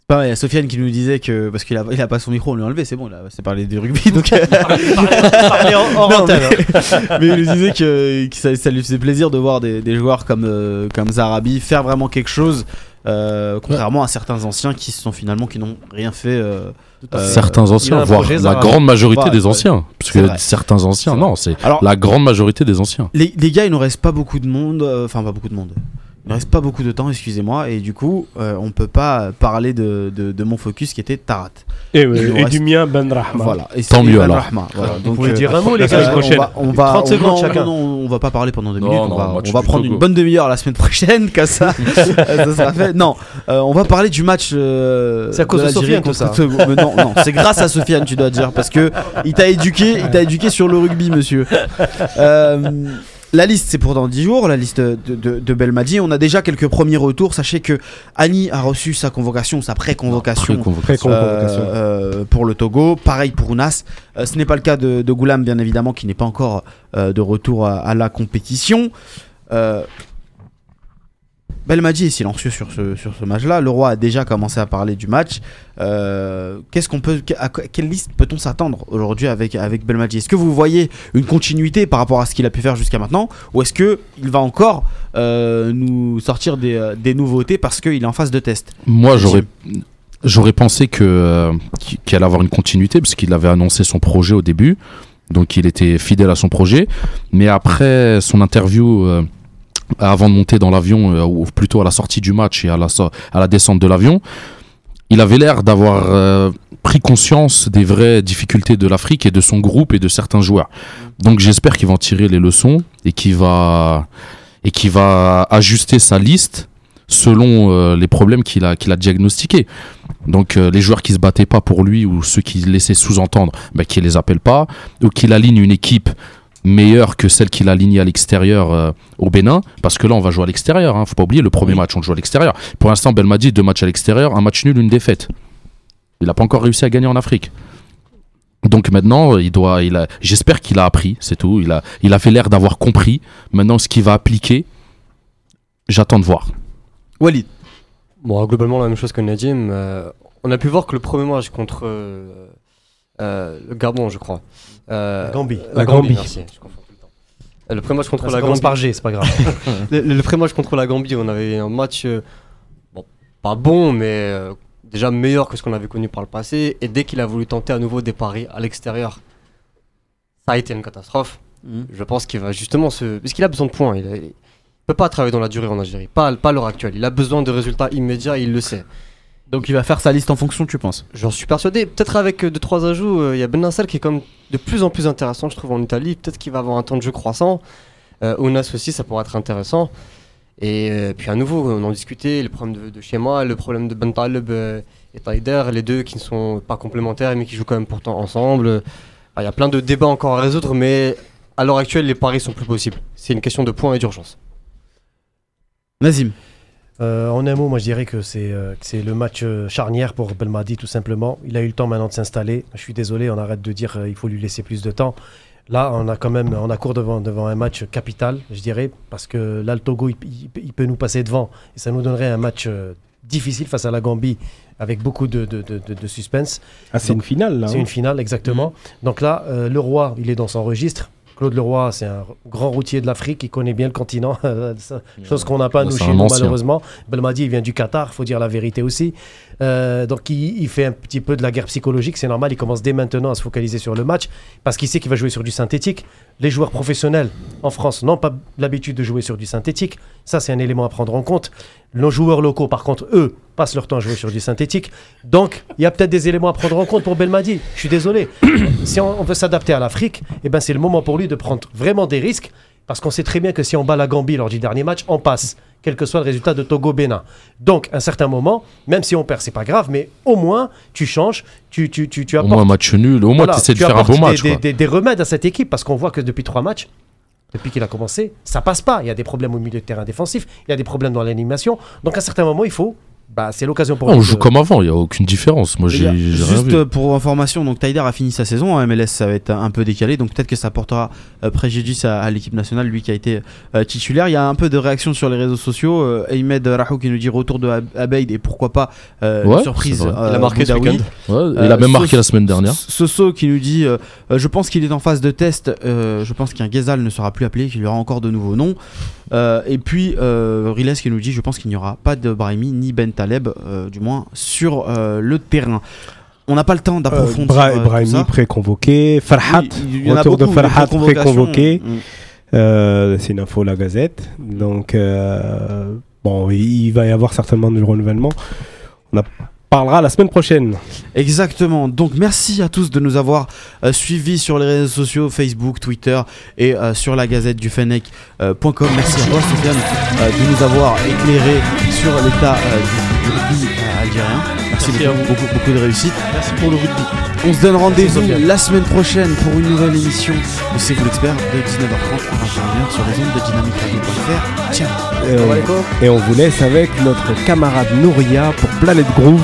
Pareil, il y a Sofiane qui nous disait que. Parce qu'il a, il a pas son micro, on lui a enlevé, c'est bon, là, c'est parler de rugby. *laughs* Donc... Parlez en, en Non, antenne, hein. mais, *laughs* mais il nous disait que, que ça, ça lui faisait plaisir de voir des, des joueurs comme, euh, comme Zarabi faire vraiment quelque chose, euh, contrairement à certains anciens qui sont finalement qui n'ont rien fait. euh, certains il a anciens, voire projet, la grande majorité Ouais, des ouais. anciens. Parce C'est que vrai. certains anciens, non, c'est la grande majorité des anciens. les, les gars, il nous reste pas beaucoup de monde, euh, enfin pas beaucoup de monde. Il ne reste pas beaucoup de temps, excusez-moi, et du coup, euh, on peut pas parler de, de, de mon focus qui était Tarat. Et, nous et reste- du mien, Ben Rahma. Voilà. Et Tant mieux, Ivan alors. Rahma, voilà. Vous Donc, pouvez euh, dire un mot, les la gars. semaine prochaine. On va, on va, 30 on- secondes non, chacun. non, non, on va pas parler pendant deux Non, minutes. on non, va, on prendre une bonne demi-heure la semaine prochaine, comme ça, *laughs* *laughs* ça sera fait. Non, euh, on va parler du match. euh, C'est à cause de Sofiane, tout ça. *laughs* Non, non, c'est grâce à Sofiane, tu dois dire, parce que il t'a éduqué, il t'a éduqué sur le rugby, monsieur. Euh, la liste, c'est pour dans 10 jours, la liste de, de, de Belmadi. On a déjà quelques premiers retours. Sachez que Annie a reçu sa convocation, sa pré-convocation. Euh, euh, pour le Togo. Pareil pour Ounas. Euh, ce n'est pas le cas de, de Goulam, bien évidemment, qui n'est pas encore de retour à, à la compétition. Euh, Belmadi est silencieux sur ce, sur ce match-là. Le roi a déjà commencé à parler du match. Euh, Qu'est-ce qu'on peut, à quelle liste peut-on s'attendre aujourd'hui avec, avec Belmadi? Est-ce que vous voyez une continuité par rapport à ce qu'il a pu faire jusqu'à maintenant? Ou est-ce qu'il va encore euh, nous sortir des, euh, des nouveautés parce qu'il est en phase de test? Moi, j'aurais j'aurais pensé que euh, qu'il allait avoir une continuité parce qu'il avait annoncé son projet au début, donc il était fidèle à son projet. Mais après son interview, avant de monter dans l'avion, euh, ou plutôt à la sortie du match et à la à la descente de l'avion, il avait l'air d'avoir euh, pris conscience des vraies difficultés de l'Afrique et de son groupe et de certains joueurs. Donc j'espère qu'il va en tirer les leçons et qu'il va va ajuster sa liste selon euh, les problèmes qu'il a, a diagnostiqués. Donc les joueurs qui se battaient pas pour lui ou ceux qui laissaient sous-entendre bah, qu'il les appelle pas ou qu'il aligne une équipe meilleure que celle qu'il a alignée à l'extérieur euh, au Bénin parce que là on va jouer à l'extérieur hein. faut pas oublier le premier match on joue à l'extérieur pour l'instant Belmadi deux matchs à l'extérieur un match nul une défaite il n'a pas encore réussi à gagner en Afrique donc maintenant il doit il a j'espère qu'il a appris c'est tout il a il a fait l'air d'avoir compris maintenant ce qu'il va appliquer j'attends de voir Walid. Bon, globalement, la même chose que Nadim. Euh, on a pu voir que le premier match contre euh, euh, le Gabon, je crois. Euh, La Gambie. La La Gambie, Gambie. merci. je confonds tout le temps. Euh, Le premier match contre Ça la commence Gambie. par G, c'est pas grave. *laughs* *laughs* le, le premier match contre la Gambie, on avait un match euh, bon, pas bon, mais euh, déjà meilleur que ce qu'on avait connu par le passé. Et dès qu'il a voulu tenter à nouveau des paris à l'extérieur, ça a été une catastrophe. Je pense qu'il va justement se. Parce qu'il a besoin de points. Il, il peut pas travailler dans la durée en Algérie. Pas, pas à l'heure actuelle. Il a besoin de résultats immédiats et il le sait. Donc il va faire sa liste en fonction, tu penses J'en suis persuadé. Peut-être avec 2-3 ajouts, euh, il y a Ben Nasser qui est comme de plus en plus intéressant, je trouve, en Italie. Peut-être qu'il va avoir un temps de jeu croissant. Euh, Ounas aussi, ça pourrait être intéressant. Et euh, puis à nouveau, on en discutait, le problème de, de schéma, le problème de Ben Taleb euh, et Taider, les deux qui ne sont pas complémentaires mais qui jouent quand même pourtant ensemble. Il y a plein de débats encore à résoudre, mais à l'heure actuelle, les paris sont plus possibles. C'est une question de points et d'urgence. Nazim. Euh, en un mot, moi je dirais que c'est euh, le match euh, charnière pour Belmadi tout simplement. Il a eu le temps maintenant de s'installer. Je suis désolé, on arrête de dire euh, il faut lui laisser plus de temps. Là, on a quand même on a court devant devant un match capital, je dirais, parce que là le Togo il, il- il peut nous passer devant et ça nous donnerait un match difficile face à la Gambie avec beaucoup de, de, de- suspense. Ah, c'est une finale, là. C'est hein. une finale, exactement. Donc là, le roi, il est dans son registre. Claude Leroy, c'est un grand routier de l'Afrique, il connaît bien le continent, *laughs* chose qu'on n'a pas nous chez un nous ancien. malheureusement. Belmadi, il vient du Qatar, faut dire la vérité aussi. Euh, donc il, il fait un petit peu de la guerre psychologique, c'est normal, il commence dès maintenant à se focaliser sur le match, parce qu'il sait qu'il va jouer sur du synthétique. Les joueurs professionnels en France n'ont pas l'habitude de jouer sur du synthétique, ça c'est un élément à prendre en compte. Nos joueurs locaux, par contre, eux, passent leur temps à jouer sur du synthétique. Donc, il y a peut-être des éléments à prendre en compte pour Belmadi. Je suis désolé. *coughs* si on, on veut s'adapter à l'Afrique, eh ben, c'est le moment pour lui de prendre vraiment des risques. Parce qu'on sait très bien que si on bat la Gambie lors du dernier match, on passe, quel que soit le résultat de Togo-Bénin. Donc, à un certain moment, même si on perd, c'est pas grave, mais au moins, tu changes, tu, tu, tu, tu Au apportes moins un match nul, au moins voilà, tu essaies de faire un apportes beau match. Des, quoi. des- des remèdes à cette équipe parce qu'on voit que depuis trois matchs, depuis qu'il a commencé, ça passe pas. Il y a des problèmes au milieu de terrain défensif, il y a des problèmes dans l'animation. Donc à un certain moment, il faut. Bah, c'est l'occasion pour Ah, on joue de- comme avant, il n'y a aucune différence. Moi, j'ai rien Juste vu. euh, pour information, donc Taider a fini sa saison en MLS, ça va être un peu décalé, donc peut-être que ça portera euh, préjudice à, à l'équipe nationale, lui qui a été euh, titulaire. Il y a un peu de réaction sur les réseaux sociaux. Euh, Ahmed Rahou qui nous dit retour de Ab- Abeid et pourquoi pas euh, Ouais, surprise. euh, Il a marqué ce Boudaoui. week-end. Ouais, il a même marqué la semaine dernière. Soso qui nous dit Je pense qu'il est en phase de test. euh, je pense qu'un Ghezal ne sera plus appelé, qu'il y aura encore de nouveaux noms. Euh, et puis euh, Riles qui nous dit Je pense qu'il n'y aura pas de Brahimi ni Ben Taleb, euh, du moins sur euh, le terrain. On n'a pas le temps Euh, d'approfondir. Bra- euh, Brahimi pré-convoqué, Farhat, Oui, a retour de Farhat pré-convoqué. Mm. Euh, c'est une info la Gazette. Donc, euh, bon, il va y avoir certainement du renouvellement. On en parlera la semaine prochaine. Exactement. Donc merci à tous de nous avoir euh, suivis sur les réseaux sociaux, Facebook, Twitter et euh, sur la gazette du Fennec.com. merci à toi Sofiane euh, de nous avoir éclairé sur l'état euh, du rugby euh, algérien. Merci, Merci beaucoup, beaucoup, beaucoup de réussite. Merci pour le rugby. On se donne rendez-vous la semaine prochaine pour une nouvelle émission de C'est vous l'expert de 19h30 à 21h sur les ondes de dynamicradio.fr. Ciao Et on, et on vous laisse avec notre camarade Nouria pour Planète Groove.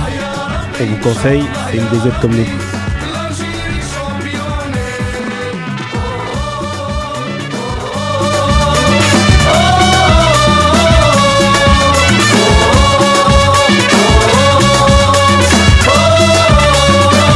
On vous conseille, une des aides comme les